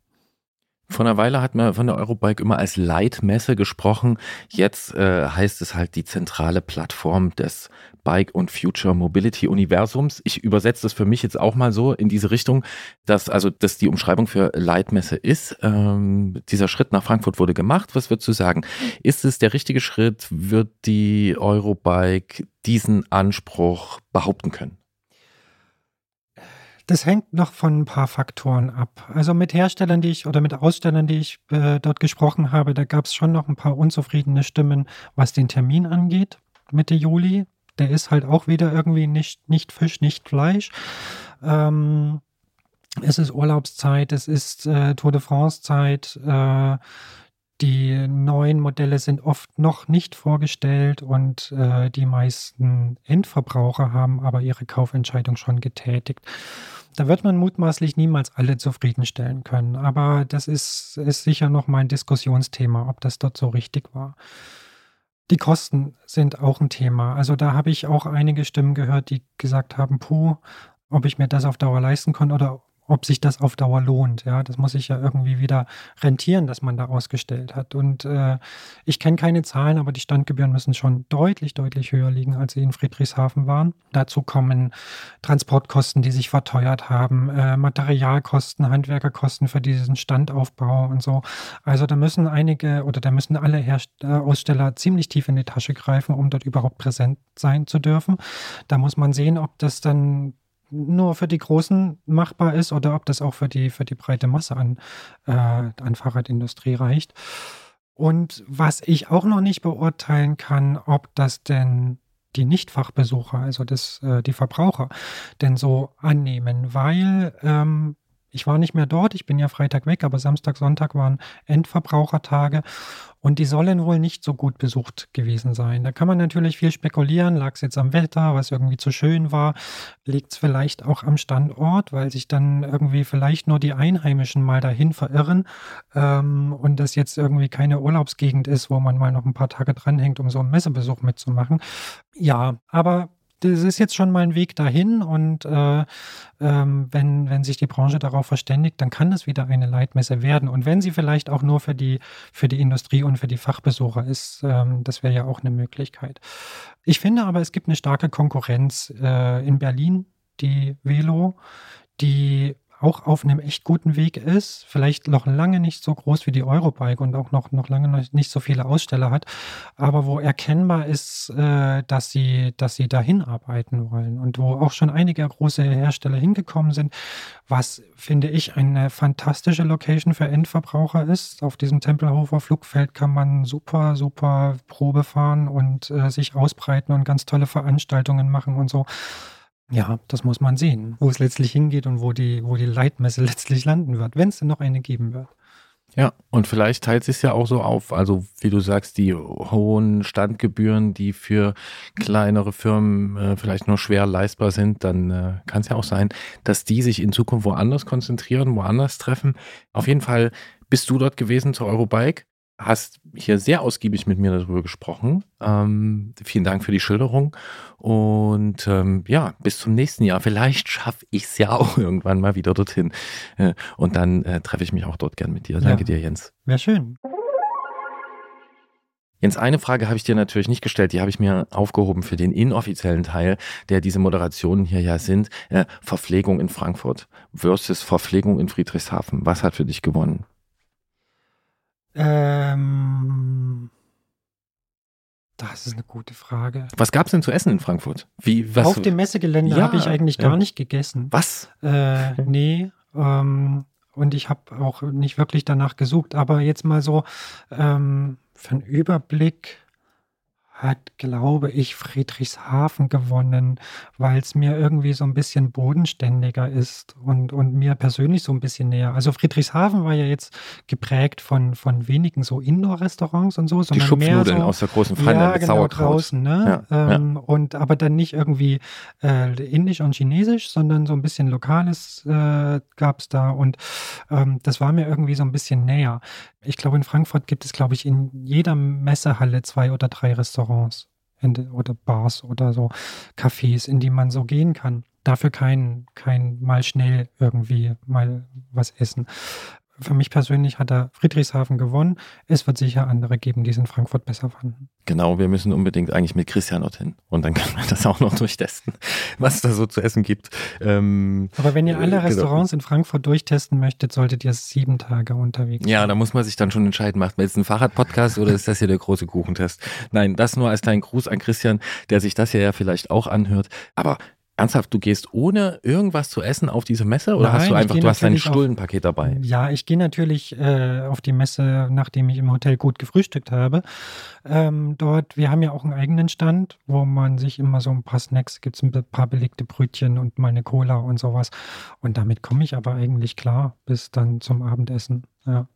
Vor einer Weile hat man von der Eurobike immer als Leitmesse gesprochen. Jetzt äh, heißt es halt die zentrale Plattform des Bike und Future Mobility Universums. Ich übersetze das für mich jetzt auch mal so in diese Richtung, dass also dass die Umschreibung für Leitmesse ist. Ähm, dieser Schritt nach Frankfurt wurde gemacht. Was würdest du sagen? Ist es der richtige Schritt? Wird die Eurobike diesen Anspruch behaupten können? Das hängt noch von ein paar Faktoren ab. Also mit Herstellern, die ich oder mit Ausstellern, die ich äh, dort gesprochen habe, da gab es schon noch ein paar unzufriedene Stimmen, was den Termin angeht, Mitte Juli. Der ist halt auch wieder irgendwie nicht, nicht Fisch, nicht Fleisch. Ähm, es ist Urlaubszeit, es ist äh, Tour de France-Zeit. Äh, die neuen Modelle sind oft noch nicht vorgestellt und äh, die meisten Endverbraucher haben aber ihre Kaufentscheidung schon getätigt. Da wird man mutmaßlich niemals alle zufriedenstellen können. Aber das ist, ist sicher noch mal ein Diskussionsthema, ob das dort so richtig war. Die Kosten sind auch ein Thema. Also da habe ich auch einige Stimmen gehört, die gesagt haben, puh, ob ich mir das auf Dauer leisten kann oder ob sich das auf Dauer lohnt. Ja, das muss sich ja irgendwie wieder rentieren, dass man da ausgestellt hat. Und äh, ich kenne keine Zahlen, aber die Standgebühren müssen schon deutlich, deutlich höher liegen, als sie in Friedrichshafen waren. Dazu kommen Transportkosten, die sich verteuert haben, äh, Materialkosten, Handwerkerkosten für diesen Standaufbau und so. Also da müssen einige oder da müssen alle Herst äh, Aussteller ziemlich tief in die Tasche greifen, um dort überhaupt präsent sein zu dürfen. Da muss man sehen, ob das dann nur für die Großen machbar ist oder ob das auch für die, für die breite Masse an, äh, an Fahrradindustrie reicht. Und was ich auch noch nicht beurteilen kann, ob das denn die Nichtfachbesucher, also das, äh, die Verbraucher, denn so annehmen, weil ähm, ich war nicht mehr dort, ich bin ja Freitag weg, aber Samstag, Sonntag waren Endverbrauchertage und die sollen wohl nicht so gut besucht gewesen sein. Da kann man natürlich viel spekulieren, lag es jetzt am Wetter, was irgendwie zu schön war, liegt es vielleicht auch am Standort, weil sich dann irgendwie vielleicht nur die Einheimischen mal dahin verirren ähm, und das jetzt irgendwie keine Urlaubsgegend ist, wo man mal noch ein paar Tage dranhängt, um so einen Messebesuch mitzumachen. Ja, aber das ist jetzt schon mal ein Weg dahin und äh, ähm, wenn, wenn sich die Branche darauf verständigt, dann kann das wieder eine Leitmesse werden. Und wenn sie vielleicht auch nur für die, für die Industrie und für die Fachbesucher ist, ähm, das wäre ja auch eine Möglichkeit. Ich finde aber, es gibt eine starke Konkurrenz äh, in Berlin, die Velo, die auch auf einem echt guten Weg ist, vielleicht noch lange nicht so groß wie die Eurobike und auch noch, noch lange nicht so viele Aussteller hat, aber wo erkennbar ist, äh, dass sie, dass sie dahin arbeiten wollen und wo auch schon einige große Hersteller hingekommen sind, was finde ich eine fantastische Location für Endverbraucher ist. Auf diesem Tempelhofer Flugfeld kann man super, super Probe fahren und äh, sich ausbreiten und ganz tolle Veranstaltungen machen und so. Ja, das muss man sehen, wo es letztlich hingeht und wo die, wo die Leitmesse letztlich landen wird, wenn es denn noch eine geben wird. Ja, und vielleicht teilt sich ja auch so auf. Also, wie du sagst, die hohen Standgebühren, die für kleinere Firmen äh, vielleicht nur schwer leistbar sind, dann äh, kann es ja auch sein, dass die sich in Zukunft woanders konzentrieren, woanders treffen. Auf jeden Fall bist du dort gewesen zur Eurobike hast hier sehr ausgiebig mit mir darüber gesprochen. Ähm, vielen Dank für die Schilderung. Und ähm, ja, bis zum nächsten Jahr. Vielleicht schaffe ich es ja auch irgendwann mal wieder dorthin. Äh, und dann äh, treffe ich mich auch dort gern mit dir. Danke ja, dir, Jens. Wäre schön. Jens, eine Frage habe ich dir natürlich nicht gestellt, die habe ich mir aufgehoben für den inoffiziellen Teil, der diese Moderationen hier ja sind. Äh, Verpflegung in Frankfurt versus Verpflegung in Friedrichshafen. Was hat für dich gewonnen? Ähm, Das ist eine gute Frage. Was gab es denn zu essen in Frankfurt? Wie, was, Auf dem Messegelände Ja, habe ich eigentlich ja. gar nicht gegessen. was? Äh, nee. Ähm, und ich habe auch nicht wirklich danach gesucht. Aber jetzt mal so ähm, für einen Überblick hat, glaube ich, Friedrichshafen gewonnen, weil es mir irgendwie so ein bisschen bodenständiger ist und, und mir persönlich so ein bisschen näher. Also Friedrichshafen war ja jetzt geprägt von, von wenigen so Indoor-Restaurants und so, Die sondern mehr Schupfnudeln so, aus der großen Pfanne ja, mit genau, Sauerkraut. draußen, ne? Ja, ähm, Und aber dann nicht irgendwie äh, indisch und chinesisch, sondern so ein bisschen Lokales äh, gab es da und ähm, das war mir irgendwie so ein bisschen näher. Ich glaube, in Frankfurt gibt es, glaube ich, in jeder Messehalle zwei oder drei Restaurants de- oder Bars oder so Cafés, in die man so gehen kann. Dafür kein, kein mal schnell irgendwie mal was essen. Für mich persönlich hat er Friedrichshafen gewonnen. Es wird sicher andere geben, die es in Frankfurt besser fanden. Genau, wir müssen unbedingt eigentlich mit Christian dorthin. Und dann können wir das auch noch durchtesten, was es da so zu essen gibt. Ähm, Aber wenn ihr Äh, alle genau. Restaurants in Frankfurt durchtesten möchtet, solltet ihr sieben Tage unterwegs Ja, sein. da muss man sich dann schon entscheiden, macht man jetzt einen Fahrradpodcast oder ist das hier der große Kuchentest? Nein, das nur als kleinen Gruß an Christian, der sich das hier ja vielleicht auch anhört. Aber ernsthaft, du gehst ohne irgendwas zu essen auf diese Messe oder Nein, hast du einfach, du hast dein Stullenpaket dabei? Ja, ich gehe natürlich äh, auf die Messe, nachdem ich im Hotel gut gefrühstückt habe. Ähm, dort, wir haben ja auch einen eigenen Stand, wo man sich immer so ein paar Snacks, gibt es ein paar belegte Brötchen und mal eine Cola und sowas. Und damit komme ich aber eigentlich klar bis dann zum Abendessen. Ja.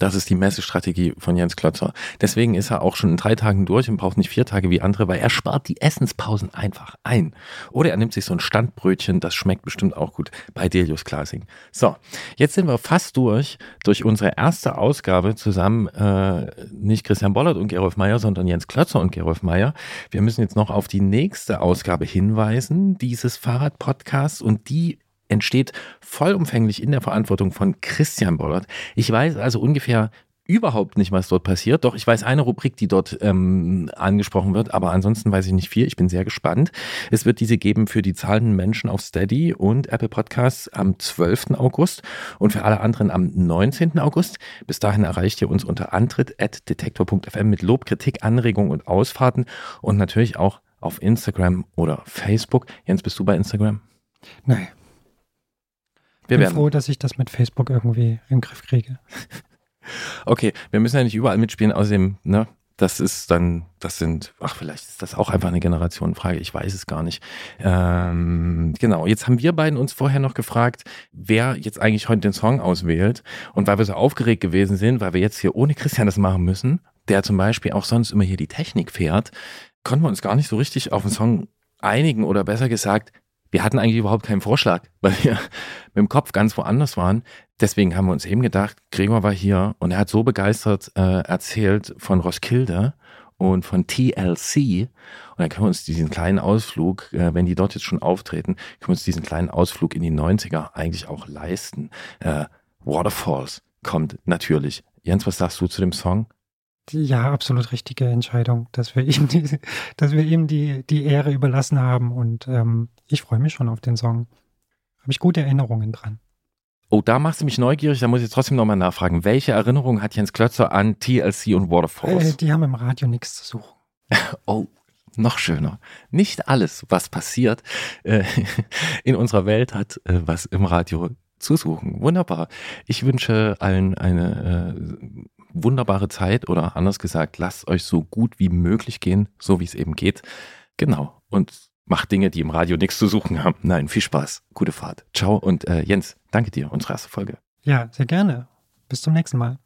Das ist die Messestrategie von Jens Klötzer. Deswegen ist er auch schon in drei Tagen durch und braucht nicht vier Tage wie andere, weil er spart die Essenspausen einfach ein. Oder er nimmt sich so ein Standbrötchen, das schmeckt bestimmt auch gut bei Delius Glasing. So, jetzt sind wir fast durch, durch unsere erste Ausgabe zusammen, äh, nicht Christian Bollert und Gerolf Meyer, sondern Jens Klötzer und Gerolf Meyer. Wir müssen jetzt noch auf die nächste Ausgabe hinweisen, dieses Fahrradpodcasts und die entsteht vollumfänglich in der Verantwortung von Christian Bollert. Ich weiß also ungefähr überhaupt nicht, was dort passiert. Doch ich weiß eine Rubrik, die dort ähm, angesprochen wird, aber ansonsten weiß ich nicht viel. Ich bin sehr gespannt. Es wird diese geben für die zahlenden Menschen auf Steady und Apple Podcasts am 12. August und für alle anderen am 19. August. Bis dahin erreicht ihr uns unter antritt.detektor.fm mit Lob, Kritik, Anregungen und Ausfahrten und natürlich auch auf Instagram oder Facebook. Jens, bist du bei Instagram? Nein, Wir bin werden. froh, dass ich das mit Facebook irgendwie in den Griff kriege. Okay, wir müssen ja nicht überall mitspielen, außerdem, ne, das ist dann, das sind, ach, vielleicht ist das auch einfach eine Generationenfrage, ich weiß es gar nicht. Ähm, genau, jetzt haben wir beiden uns vorher noch gefragt, wer jetzt eigentlich heute den Song auswählt. Und weil wir so aufgeregt gewesen sind, weil wir jetzt hier ohne Christian das machen müssen, der zum Beispiel auch sonst immer hier die Technik fährt, konnten wir uns gar nicht so richtig auf den Song einigen oder besser gesagt, wir hatten eigentlich überhaupt keinen Vorschlag, weil wir mit dem Kopf ganz woanders waren. Deswegen haben wir uns eben gedacht, Gregor war hier und er hat so begeistert äh, erzählt von Roskilde und von TLC. Und dann können wir uns diesen kleinen Ausflug, äh, wenn die dort jetzt schon auftreten, können wir uns diesen kleinen Ausflug in die 90er eigentlich auch leisten. Äh, Waterfalls kommt natürlich. Jens, was sagst du zu dem Song? Ja, absolut richtige Entscheidung, dass wir ihm die, dass wir ihm die, die Ehre überlassen haben. Und ähm, ich freue mich schon auf den Song. Habe ich gute Erinnerungen dran. Oh, da machst du mich neugierig, da muss ich trotzdem nochmal nachfragen. Welche Erinnerung hat Jens Klötzer an TLC und Waterfalls? Äh, die haben im Radio nichts zu suchen. Oh, noch schöner. Nicht alles, was passiert äh, in unserer Welt, hat äh, was im Radio zu suchen. Wunderbar. Ich wünsche allen eine äh, wunderbare Zeit oder anders gesagt, lasst euch so gut wie möglich gehen, so wie es eben geht. Genau. Und macht Dinge, die im Radio nichts zu suchen haben. Nein, viel Spaß, gute Fahrt. Ciao und äh, Jens, danke dir, unsere erste Folge. Ja, sehr gerne. Bis zum nächsten Mal.